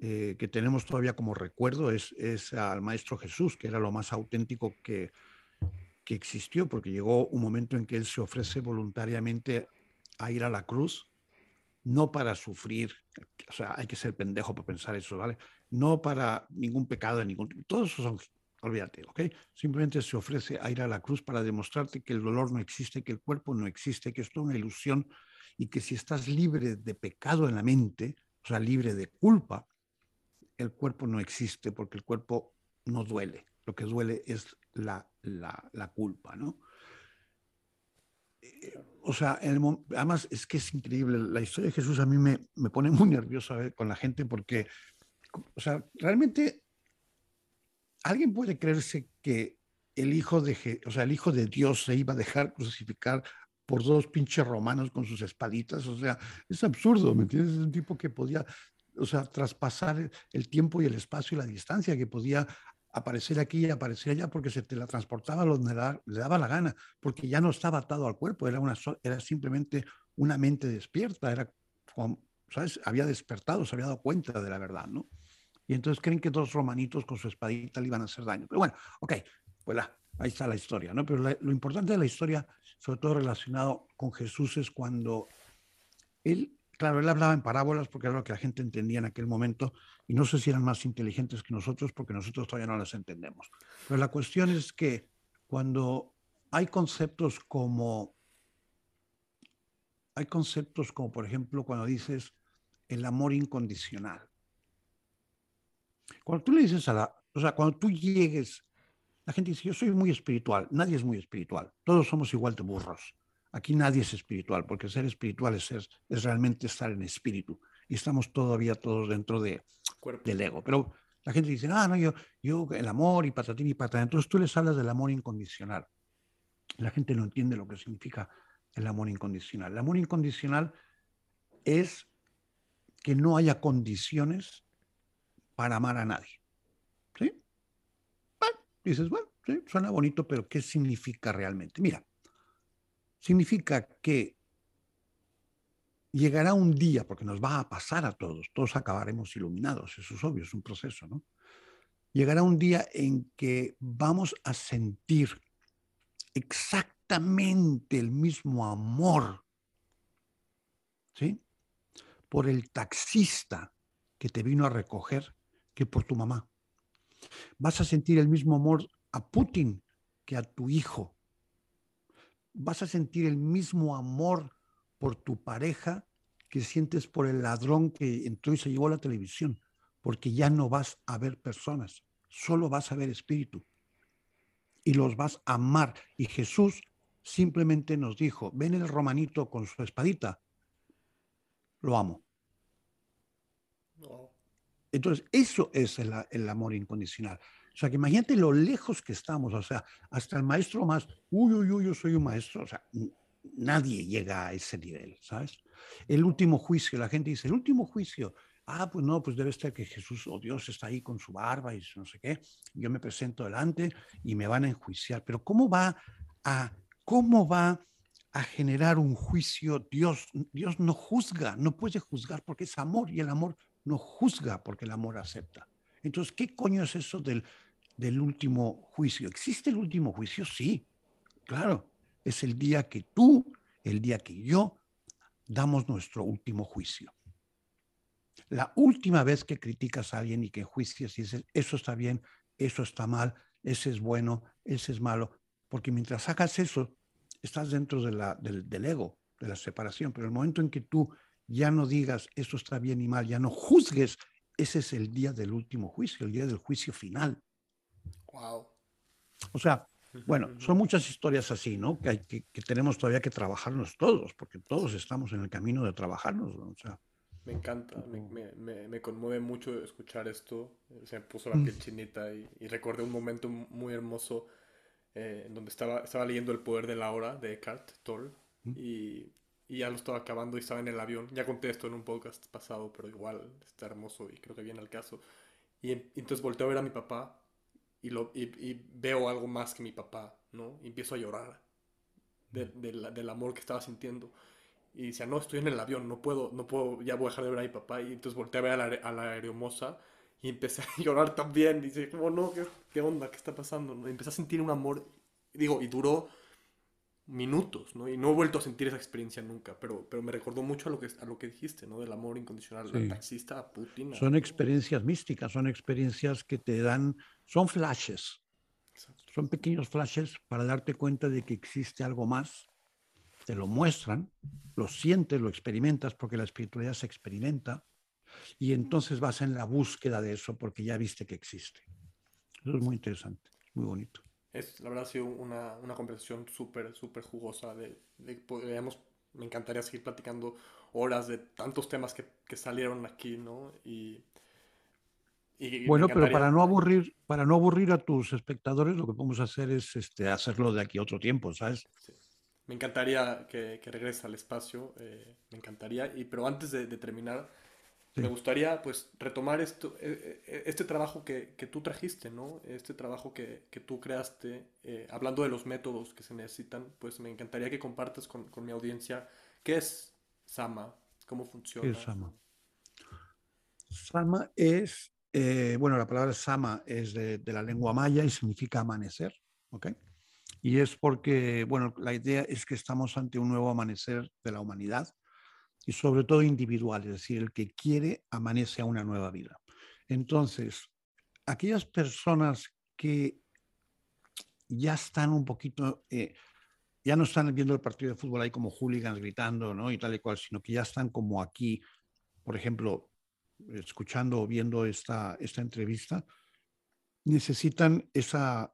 Speaker 1: eh, que tenemos todavía como recuerdo, es, es, al Maestro Jesús, que era lo más auténtico que, que existió, porque llegó un momento en que Él se ofrece voluntariamente a ir a la cruz, no para sufrir, o sea, hay que ser pendejo para pensar eso, ¿vale? No para ningún pecado, ningún... Todos esos son olvídate, ¿ok? Simplemente se ofrece a ir a la cruz para demostrarte que el dolor no existe, que el cuerpo no existe, que esto es una ilusión y que si estás libre de pecado en la mente, o sea, libre de culpa, el cuerpo no existe porque el cuerpo no duele. Lo que duele es la, la, culpa, ¿no? Eh, o sea, además es que es increíble. La historia de Jesús a mí me, me pone muy nervioso con la gente porque, o sea, realmente ¿alguien puede creerse que el hijo de, o sea, el hijo de Dios se iba a dejar crucificar por dos pinches romanos con sus espaditas. O sea, es absurdo, ¿me entiendes? Es un tipo que podía, o sea, traspasar el tiempo y el espacio y la distancia, que podía aparecer aquí y aparecer allá porque se te la transportaba donde le daba la gana, porque ya no estaba atado al cuerpo, era, una, era simplemente una mente despierta, era, ¿sabes? Había despertado, se había dado cuenta de la verdad, ¿no? Y entonces creen que dos romanitos con su espadita le iban a hacer daño. Pero bueno, ok, pues la, ahí está la historia, ¿no? Pero lo importante de la historia, sobre todo relacionado con Jesús, es cuando él Claro, él hablaba en parábolas porque era lo que la gente entendía en aquel momento y no sé si eran más inteligentes que nosotros porque nosotros todavía no las entendemos. Pero la cuestión es que cuando hay conceptos como, hay conceptos como por ejemplo cuando dices el amor incondicional. Cuando tú le dices a la, o sea, cuando tú llegues, la gente dice, yo soy muy espiritual, nadie es muy espiritual, todos somos igual de burros. Aquí nadie es espiritual, porque ser espiritual es, es realmente estar en espíritu. Y estamos todavía todos dentro de, del ego. Pero la gente dice, ah, no, yo, yo, el amor y patatín y patatán. Entonces tú les hablas del amor incondicional. La gente no entiende lo que significa el amor incondicional. El amor incondicional es que no haya condiciones para amar a nadie. Dices, bueno, sí, suena bonito, pero ¿qué significa realmente? Mira, significa que llegará un día, porque nos va a pasar a todos, todos acabaremos iluminados, eso es obvio, es un proceso, ¿no? Llegará un día en que vamos a sentir exactamente el mismo amor, ¿sí? Por el taxista que te vino a recoger que por tu mamá. Vas a sentir el mismo amor a Putin que a tu hijo, vas a sentir el mismo amor por tu pareja que sientes por el ladrón que entró y se llevó la televisión, porque ya no vas a ver personas, solo vas a ver espíritu y los vas a amar. Y Jesús simplemente nos dijo, ven el romanito con su espadita, lo amo. Entonces, eso es el, el amor incondicional. O sea, que imagínate lo lejos que estamos, o sea, hasta el maestro más, uy, uy, uy, yo soy un maestro, o sea, nadie llega a ese nivel, ¿sabes? El último juicio, la gente dice, el último juicio, ah, pues no, pues debe estar que Jesús o Dios está ahí con su barba y no sé qué, yo me presento delante y me van a enjuiciar, pero ¿cómo va a, cómo va a generar un juicio Dios? Dios no juzga, no puede juzgar porque es amor y el amor no juzga porque el amor acepta. Entonces, ¿qué coño es eso del, del último juicio? ¿Existe el último juicio? Sí, claro. Es el día que tú, el día que yo, damos nuestro último juicio. La última vez que criticas a alguien y que juicias y dices, eso está bien, eso está mal, ese es bueno, ese es malo, porque mientras hagas eso, estás dentro de la, del, del ego, de la separación, pero el momento en que tú ya no digas, eso está bien y mal, ya no juzgues ese es el día del último juicio, el día del juicio final.
Speaker 2: Wow.
Speaker 1: O sea, bueno, son muchas historias así, ¿no? Que, hay, que, tenemos todavía que trabajarnos todos, porque todos estamos en el camino de trabajarnos, O sea,
Speaker 2: me encanta, me, me, me, conmueve mucho escuchar esto. Se me puso la piel mm. chinita y, y, recordé un momento muy hermoso eh, en donde estaba, estaba leyendo El poder de la hora de Eckhart Tolle y y ya lo estaba acabando y estaba en el avión. Ya conté esto en un podcast pasado, pero igual está hermoso y creo que viene al caso. Y, entonces volteo a ver a mi papá y, lo, y, veo algo más que mi papá, ¿no? Y empiezo a llorar del amor que estaba sintiendo. Y decía, no, estoy en el avión, no puedo, no puedo, ya voy a dejar de ver a mi papá. Y entonces volteé a ver a la, a la aeromoza y empecé a llorar también. Y dice, como, no, ¿qué, ¿qué, onda? ¿Qué está pasando? Y empecé a sentir un amor, digo, y duró minutos, ¿no? Y no he vuelto a sentir esa experiencia nunca, pero, pero me recordó mucho a lo que, a lo que dijiste, ¿no? Del amor incondicional del taxista a Putin.
Speaker 1: Son experiencias místicas, son experiencias que te dan, son flashes. Son pequeños flashes para darte cuenta de que existe algo más. Te lo muestran, lo sientes, lo experimentas, porque la espiritualidad se experimenta, y entonces vas en la búsqueda de eso porque ya viste que existe. Eso es muy interesante, muy bonito
Speaker 2: es, la verdad ha sido una, una conversación súper, súper jugosa. De, podríamos, me encantaría seguir platicando horas de tantos temas que, que salieron aquí, ¿no? Y,
Speaker 1: bueno, pero para no aburrir, para no aburrir a tus espectadores, lo que podemos hacer es este, hacerlo de aquí a otro tiempo, ¿sabes?
Speaker 2: me encantaría que, que regrese al espacio, eh, me encantaría. Y, pero antes de, terminar, me gustaría pues retomar esto, eh, eh, este trabajo que, que, tú trajiste, ¿no? Este trabajo que, que tú creaste, hablando de los métodos que se necesitan, pues me encantaría que compartas con, con mi audiencia qué es Sama, cómo funciona.
Speaker 1: ¿Qué es Sama? Sama es, bueno, la palabra Sama es de, de la lengua maya y significa amanecer, ¿ok? Y es porque, bueno, la idea es que estamos ante un nuevo amanecer de la humanidad y sobre todo individual, es decir, el que quiere amanece a una nueva vida. Entonces, aquellas personas que ya están un poquito, eh, ya no están viendo el partido de fútbol ahí como hooligans gritando, ¿no? Y tal y cual, sino que ya están como aquí, por ejemplo, escuchando o viendo esta, esta entrevista, necesitan esa,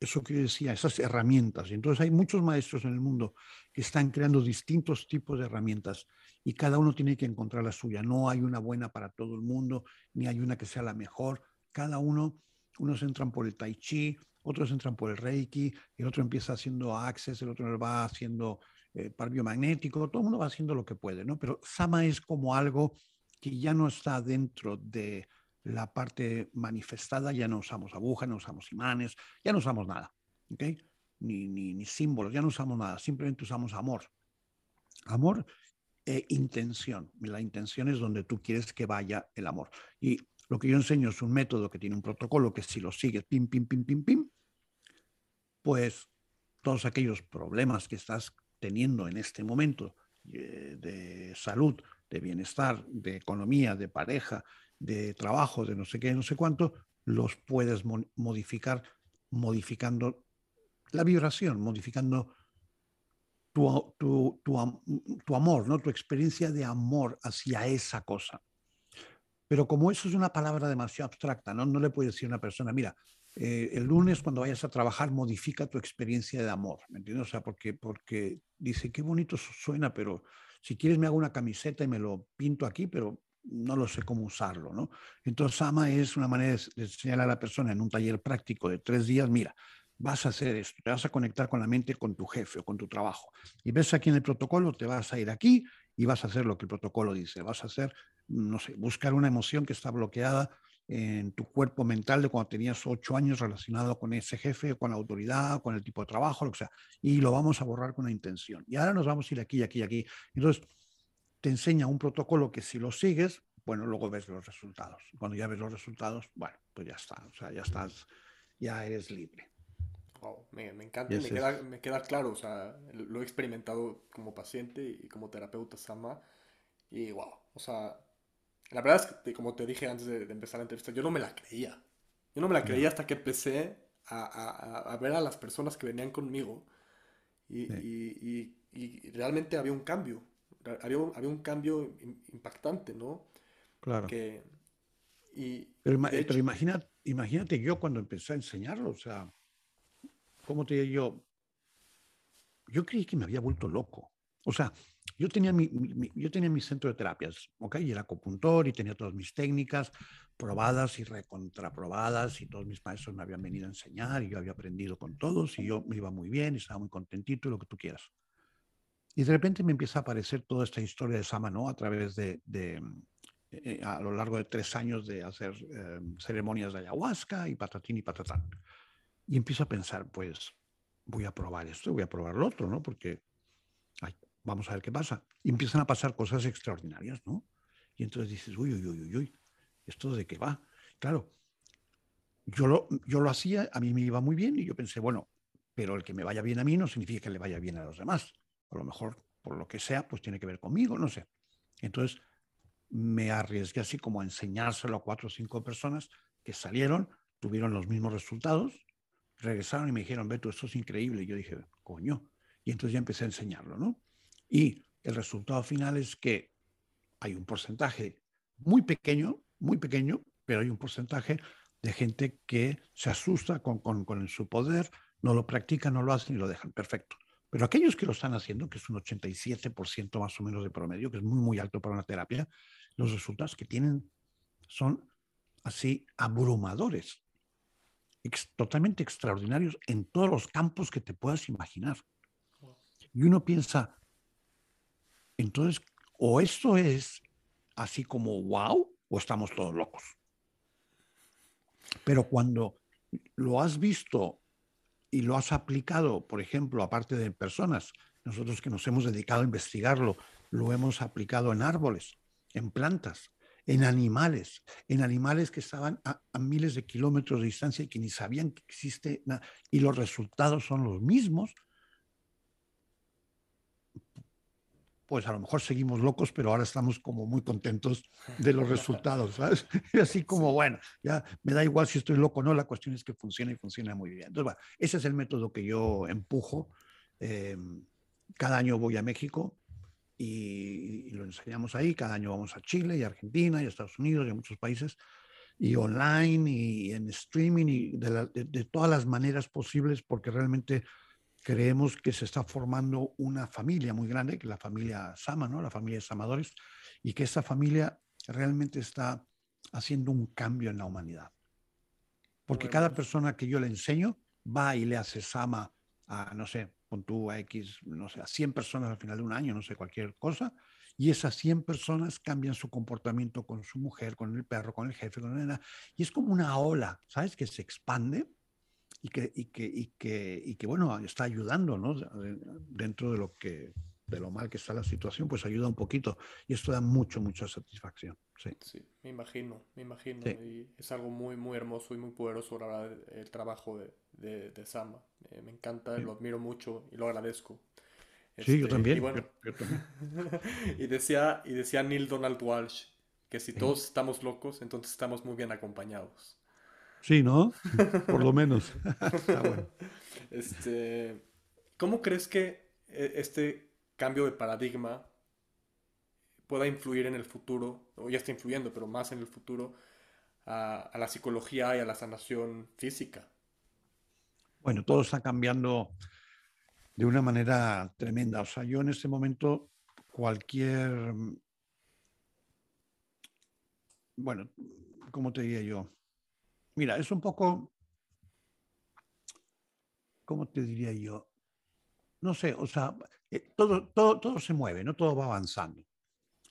Speaker 1: eso que decía, esas herramientas. Entonces hay muchos maestros en el mundo que están creando distintos tipos de herramientas y cada uno tiene que encontrar la suya. No hay una buena para todo el mundo, ni hay una que sea la mejor. Cada uno, unos entran por el tai chi, otros entran por el reiki, el otro empieza haciendo access, el otro va haciendo eh, par biomagnético, todo el mundo va haciendo lo que puede, ¿no? Pero Sama es como algo que ya no está dentro de la parte manifestada, ya no usamos agujas, no usamos imanes, ya no usamos nada, ¿ok? Ni, ni, símbolos, ya no usamos nada, simplemente usamos amor. Amor e intención. La intención es donde tú quieres que vaya el amor. Y lo que yo enseño es un método que tiene un protocolo que si lo sigues, pim, pim, pim, pim, pim, pues todos aquellos problemas que estás teniendo en este momento eh, de salud, de bienestar, de economía, de pareja, de trabajo, de no sé qué, no sé cuánto, los puedes modificar modificando la vibración, modificando tu, tu, tu, amor, ¿no? tu experiencia de amor hacia esa cosa. Pero como eso es una palabra demasiado abstracta, no, no le puedes decir a una persona, mira, eh, el lunes cuando vayas a trabajar modifica tu experiencia de amor, ¿me entiendes? O sea, porque, porque dice, qué bonito suena, pero si quieres me hago una camiseta y me lo pinto aquí, pero no lo sé cómo usarlo, ¿no? Entonces, Sama es una manera de enseñar a la persona en un taller práctico de tres días, mira, vas a hacer esto, te vas a conectar con la mente con tu jefe o con tu trabajo. Y ves aquí en el protocolo, te vas a ir aquí y vas a hacer lo que el protocolo dice. Vas a hacer, no sé, buscar una emoción que está bloqueada en tu cuerpo mental de cuando tenías ocho años relacionado con ese jefe, con la autoridad, con el tipo de trabajo, lo que sea. Y lo vamos a borrar con una intención. Y ahora nos vamos a ir aquí, aquí, aquí. Entonces, te enseña un protocolo que si lo sigues, bueno, luego ves los resultados. Cuando ya ves los resultados, bueno, pues ya está, o sea, ya estás, ya eres libre.
Speaker 2: Wow, me, me encanta, me queda, me queda, claro, o sea, lo he experimentado como paciente y como terapeuta Sama, y wow, o sea, la verdad es que, como te dije antes de, empezar la entrevista, yo no me la creía. Yo no me la creía hasta que empecé a, a, a, ver a las personas que venían conmigo y, y, y, y realmente había un cambio había un, había un cambio impactante, ¿no?
Speaker 1: Claro.
Speaker 2: Que,
Speaker 1: y, pero, pero imagina, imagínate yo cuando empecé a enseñarlo, o sea, ¿cómo te digo yo? Yo creí que me había vuelto loco. O sea, yo tenía mi, yo tenía mi centro de terapias, ¿ok? Y era acupuntor y tenía todas mis técnicas probadas y recontraprobadas y todos mis maestros me habían venido a enseñar y yo había aprendido con todos y yo me iba muy bien y estaba muy contentito y lo que tú quieras. Y de repente me empieza a aparecer toda esta historia de Sama, ¿no? A través de, de eh, a lo largo de tres años de hacer eh, ceremonias de ayahuasca y patatín y patatán. Y empiezo a pensar, pues voy a probar esto, voy a probar lo otro, ¿no? Porque ay, vamos a ver qué pasa. Y empiezan a pasar cosas extraordinarias, ¿no? Y entonces dices, uy, uy, uy, uy, uy, ¿esto de qué va? Claro, yo lo, yo lo hacía, a mí me iba muy bien y yo pensé, bueno, pero el que me vaya bien a mí no significa que le vaya bien a los demás a lo mejor por lo que sea, pues tiene que ver conmigo, no sé. Entonces me arriesgué así como a enseñárselo a cuatro o cinco personas que salieron, tuvieron los mismos resultados, regresaron y me dijeron, Beto, esto es increíble. Y yo dije, coño. Y entonces ya empecé a enseñarlo, ¿no? Y el resultado final es que hay un porcentaje muy pequeño, muy pequeño, pero hay un porcentaje de gente que se asusta con, con, con su poder, no lo practica, no lo hacen y lo dejan. Perfecto. Pero aquellos que lo están haciendo, que es un 87% más o menos de promedio, que es muy, muy alto para una terapia, los resultados que tienen son así abrumadores, totalmente extraordinarios en todos los campos que te puedas imaginar. Y uno piensa, entonces, o esto es así como wow, o estamos todos locos. Pero cuando lo has visto y lo has aplicado, por ejemplo, aparte de personas, nosotros que nos hemos dedicado a investigarlo, lo hemos aplicado en árboles, en plantas, en animales, en animales que estaban a, miles de kilómetros de distancia y que ni sabían que existe nada, y los resultados son los mismos, pues a lo mejor seguimos locos, pero ahora estamos como muy contentos de los resultados, ¿sabes? Y así como, bueno, ya me da igual si estoy loco o no, la cuestión es que funciona y funciona muy bien. Entonces, bueno, ese es el método que yo empujo. Em, cada año voy a México y, lo enseñamos ahí. Cada año vamos a Chile y Argentina y Estados Unidos y a muchos países, y online y en streaming y de, todas las maneras posibles, porque realmente creemos que se está formando una familia muy grande, que es la familia Sama, ¿no? la familia de Samadores, y que esa familia realmente está haciendo un cambio en la humanidad. Porque cada persona que yo le enseño va y le hace Sama a, no sé, con tu a X, no sé, a 100 personas al final de un año, no sé, cualquier cosa, y esas 100 personas cambian su comportamiento con su mujer, con el perro, con el jefe, con la nena, y es como una ola, ¿sabes? Que se expande y que, y que, y que, y que bueno, está ayudando, ¿no? Dentro de lo que de lo mal que está la situación, pues ayuda un poquito. Y esto da mucho, mucha satisfacción. Sí,
Speaker 2: sí me imagino, me imagino. Y es algo muy, muy hermoso y muy poderoso, la verdad, el, trabajo de, de, de Sama. Eh, me encanta, lo admiro mucho y lo agradezco.
Speaker 1: sí, yo este, también.
Speaker 2: Y, y, decía, y decía Neil Donald Walsh que si todos estamos locos, entonces estamos muy bien acompañados.
Speaker 1: Sí, ¿no? Por lo menos.
Speaker 2: este, ¿Cómo crees que eh, este cambio de paradigma pueda influir en el futuro, o ya está influyendo, pero más en el futuro, a, la psicología y a la sanación física.
Speaker 1: Bueno, todo está cambiando de una manera tremenda. O sea, yo en este momento, cualquier, bueno, ¿cómo te diría yo? Mira, es un poco, ¿cómo te diría yo? No sé, o sea, eh, todo, todo, todo se mueve, ¿no? Todo va avanzando.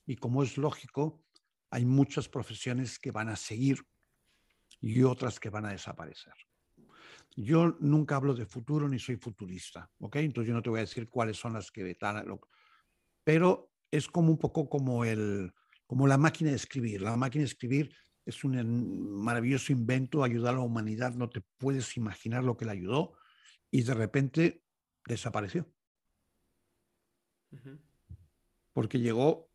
Speaker 1: Y como es lógico, hay muchas profesiones que van a seguir y otras que van a desaparecer. Yo nunca hablo de futuro ni soy futurista, ¿ok? Entonces yo no te voy a decir cuáles son las que están, pero es como un poco como el, como la máquina de escribir. La máquina de escribir es un maravilloso invento, ayuda a la humanidad, no te puedes imaginar lo que le ayudó y de repente desapareció. Porque llegó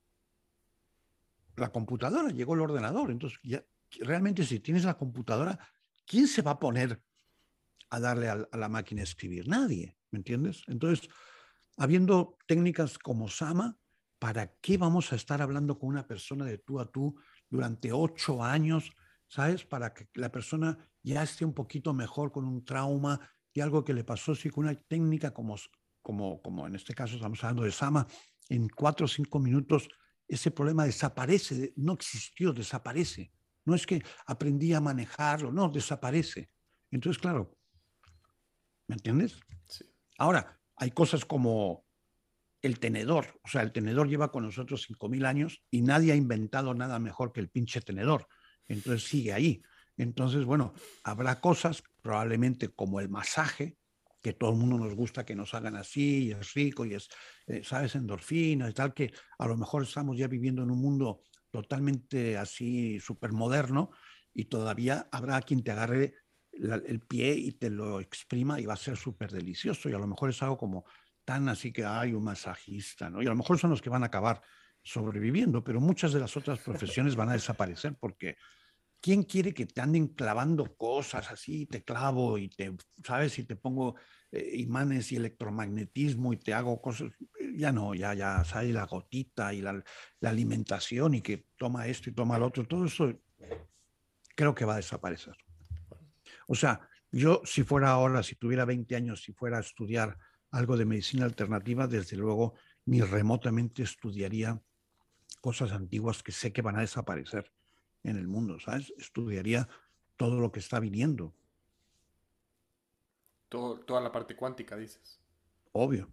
Speaker 1: la computadora, llegó el ordenador. Entonces, ya, realmente si tienes la computadora, ¿quién se va a poner a darle a, la máquina a escribir? Nadie, ¿me entiendes? Entonces, habiendo técnicas como Sama, ¿para qué vamos a estar hablando con una persona de tú a tú durante ocho años? ¿Sabes? Para que la persona ya esté un poquito mejor con un trauma y algo que le pasó, sí, con una técnica como como, como en este caso estamos hablando de Sama, en cuatro o cinco minutos ese problema desaparece, no existió, desaparece. No es que aprendí a manejarlo, no, desaparece. Entonces, claro, ¿me entiendes? Sí. Ahora, hay cosas como el tenedor, o sea, el tenedor lleva con nosotros 5.000 años y nadie ha inventado nada mejor que el pinche tenedor. Entonces sigue ahí. Entonces, bueno, habrá cosas, probablemente como el masaje, que todo el mundo nos gusta que nos hagan así, y es rico, y es, eh, sabes, endorfina y tal, que a lo mejor estamos ya viviendo en un mundo totalmente así, súper moderno, y todavía habrá quien te agarre el pie y te lo exprima y va a ser súper delicioso, y a lo mejor es algo como tan así que hay un masajista, ¿no? Y a lo mejor son los que van a acabar sobreviviendo, pero muchas de las otras profesiones van a desaparecer porque ¿Quién quiere que te anden clavando cosas así? Te clavo y te, ¿sabes? Y te pongo eh, imanes y electromagnetismo y te hago cosas. Ya no, ya, ya, ¿sabes? La gotita y la, la alimentación y que toma esto y toma lo otro. Todo eso creo que va a desaparecer. O sea, yo si fuera ahora, si tuviera 20 años, si fuera a estudiar algo de medicina alternativa, desde luego ni remotamente estudiaría cosas antiguas que sé que van a desaparecer en el mundo, ¿sabes? Estudiaría todo lo que está viniendo.
Speaker 2: Todo, toda la parte cuántica, dices.
Speaker 1: Obvio.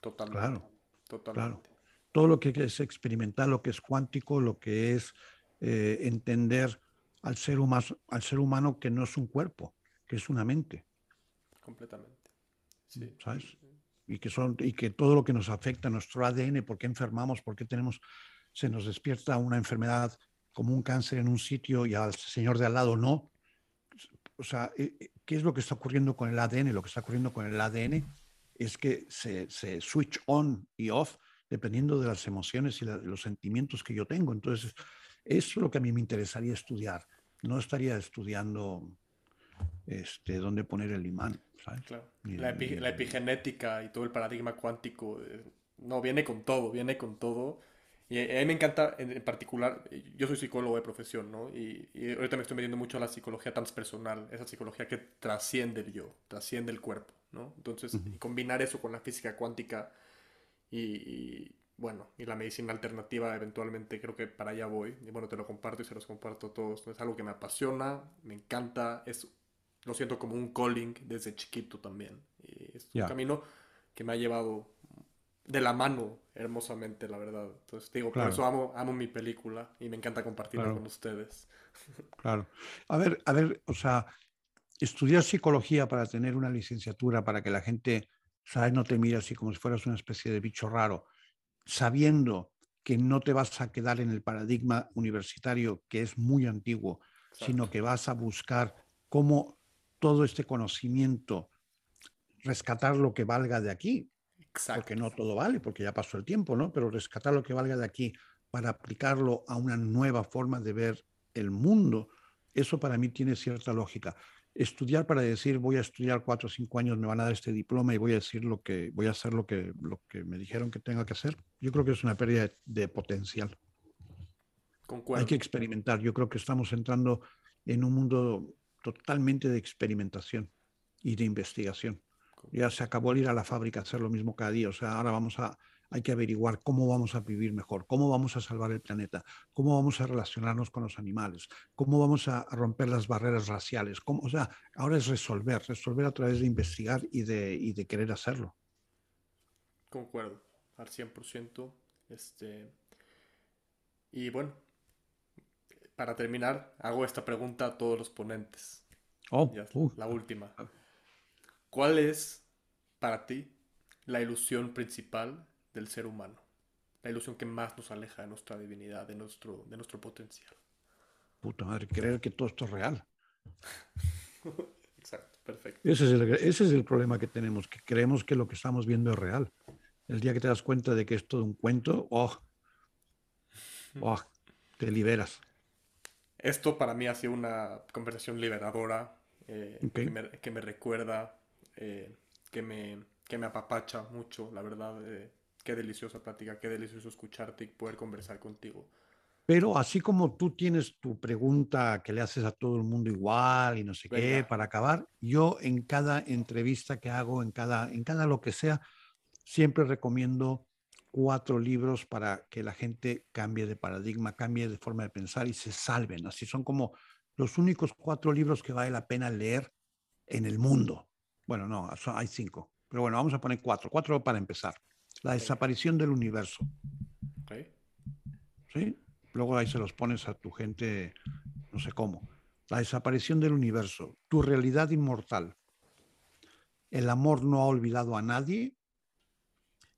Speaker 2: Totalmente.
Speaker 1: Claro.
Speaker 2: Totalmente.
Speaker 1: Claro. Todo lo que es experimental, lo que es cuántico, lo que es eh, entender al ser, humano, al ser humano que no es un cuerpo, que es una mente.
Speaker 2: Completamente. Sí.
Speaker 1: ¿Sabes? Y que, son, y que todo lo que nos afecta, nuestro ADN, por qué enfermamos, por qué tenemos, se nos despierta una enfermedad como un cáncer en un sitio y al señor de al lado no. O sea, eh, eh, ¿qué es lo que está ocurriendo con el ADN? Lo que está ocurriendo con el ADN es que se, se switch on y off dependiendo de las emociones y la, los sentimientos que yo tengo. Entonces, eso es lo que a mí me interesaría estudiar. No estaría estudiando este, dónde poner el imán. ¿sabes?
Speaker 2: Claro. La, epi, la, epigenética y todo el paradigma cuántico, eh, no, viene con todo, viene con todo. Y a mí me encanta, en particular, yo soy psicólogo de profesión, ¿no? Y, y, ahorita me estoy metiendo mucho a la psicología transpersonal, esa psicología que trasciende el yo, trasciende el cuerpo, ¿no? Entonces, uh -huh. combinar eso con la física cuántica y, y, bueno, y la medicina alternativa eventualmente creo que para allá voy. Y bueno, te lo comparto y se los comparto a todos. Es algo que me apasiona, me encanta, es, lo siento como un calling desde chiquito también. Y es yeah. un camino que me ha llevado de la mano hermosamente, la verdad. Entonces, digo, claro. por eso amo, amo mi película y me encanta compartirla claro. con ustedes.
Speaker 1: Claro. A ver, a ver, o sea, estudiar psicología para tener una licenciatura, para que la gente, ¿sabes? No te mire así como si fueras una especie de bicho raro, sabiendo que no te vas a quedar en el paradigma universitario que es muy antiguo, Exacto. sino que vas a buscar cómo todo este conocimiento rescatar lo que valga de aquí, Exacto. porque no todo vale, porque ya pasó el tiempo, ¿no? Pero rescatar lo que valga de aquí para aplicarlo a una nueva forma de ver el mundo, eso para mí tiene cierta lógica. Estudiar para decir voy a estudiar cuatro o cinco años, me van a dar este diploma y voy a decir lo que voy a hacer lo que, lo que me dijeron que tenga que hacer. Yo creo que es una pérdida de, de potencial.
Speaker 2: Concuerdo.
Speaker 1: Hay que experimentar. Yo creo que estamos entrando en un mundo totalmente de experimentación y de investigación. Ya se acabó el ir a la fábrica a hacer lo mismo cada día. O sea, ahora vamos a, hay que averiguar cómo vamos a vivir mejor, cómo vamos a salvar el planeta, cómo vamos a relacionarnos con los animales, cómo vamos a romper las barreras raciales. Cómo, o sea, ahora es resolver, resolver a través de investigar y de, y de querer hacerlo.
Speaker 2: Concuerdo, al 100%. Este... Y bueno, para terminar, hago esta pregunta a todos los ponentes.
Speaker 1: Oh,
Speaker 2: ya,
Speaker 1: uh.
Speaker 2: La última. ¿Cuál es para ti la ilusión principal del ser humano? La ilusión que más nos aleja de nuestra divinidad, de nuestro, de nuestro potencial.
Speaker 1: Puta madre, creer que todo esto es real.
Speaker 2: Exacto, perfecto.
Speaker 1: Ese es, el, ese es el problema que tenemos, que creemos que lo que estamos viendo es real. El día que te das cuenta de que es todo un cuento, oh, oh te liberas.
Speaker 2: Esto para mí ha sido una conversación liberadora eh, okay. que, me, que, me, recuerda, eh, que, me, que me apapacha mucho, la verdad. Eh, qué deliciosa plática, qué delicioso escucharte y poder conversar contigo.
Speaker 1: Pero así como tú tienes tu pregunta que le haces a todo el mundo igual y no sé Venga. qué, para acabar, yo en cada entrevista que hago, en cada, en cada lo que sea, siempre recomiendo cuatro libros para que la gente cambie de paradigma, cambie de forma de pensar y se salven. Así son como los únicos cuatro libros que vale la pena leer en el mundo. Bueno, no, hay cinco. Pero bueno, vamos a poner cuatro. Cuatro para empezar. La desaparición del universo.
Speaker 2: Okay.
Speaker 1: ¿Sí? Luego ahí se los pones a tu gente, no sé cómo. La desaparición del universo. Tu realidad inmortal. El amor no ha olvidado a nadie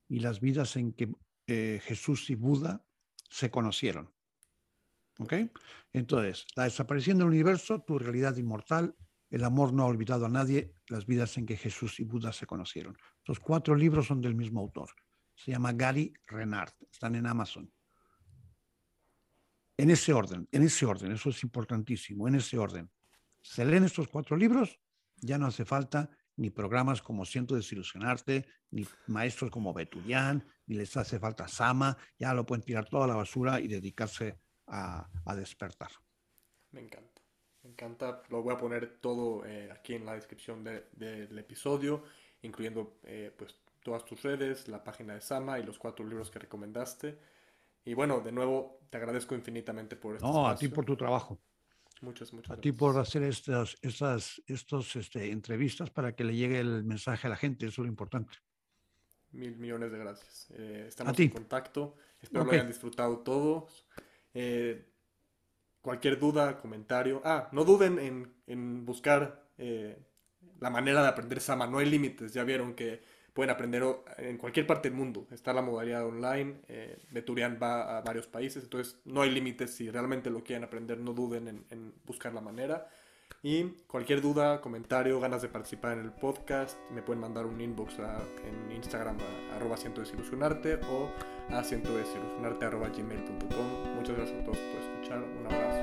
Speaker 1: y las vidas en que eh, Jesús y Buda se conocieron. ¿Ok? Entonces, la desaparición del universo, tu realidad inmortal, el amor no ha olvidado a nadie, las vidas en que Jesús y Buda se conocieron. Los cuatro libros son del mismo autor. Se llama Gary Renard, están en Amazon. En ese orden, en ese orden, eso es importantísimo, en ese orden. Se leen estos cuatro libros, ya no hace falta ni programas como Siento Desilusionarte, ni maestros como Beturian, ni les hace falta Sama, ya lo pueden tirar toda la basura y dedicarse a, a despertar.
Speaker 2: Me encanta, me encanta. Lo voy a poner todo eh, aquí en la descripción de, de, del episodio, incluyendo eh, pues todas tus redes, la página de Sama y los cuatro libros que recomendaste. Y bueno, de nuevo, te agradezco infinitamente por este
Speaker 1: No, espacio. a ti por tu trabajo.
Speaker 2: Muchas, muchas
Speaker 1: a
Speaker 2: gracias.
Speaker 1: ti por hacer estas, estas estos, este, entrevistas para que le llegue el mensaje a la gente, eso es lo importante.
Speaker 2: mil millones de gracias. Eh, estamos en contacto. Espero lo hayan disfrutado todos. Eh, cualquier duda, comentario. Ah, no duden en, en buscar eh, la manera de aprender Sama. No hay límites. Ya vieron que pueden aprender en cualquier parte del mundo. Está la modalidad online. Eh, Beturian va a varios países. Entonces no hay límites. Si realmente lo quieren aprender, no duden en, en buscar la manera. Y cualquier duda, comentario, ganas de participar en el podcast, me pueden mandar un inbox en Instagram a arroba desilusionarte o a gmail.com. Muchas gracias a todos por escuchar. Un abrazo.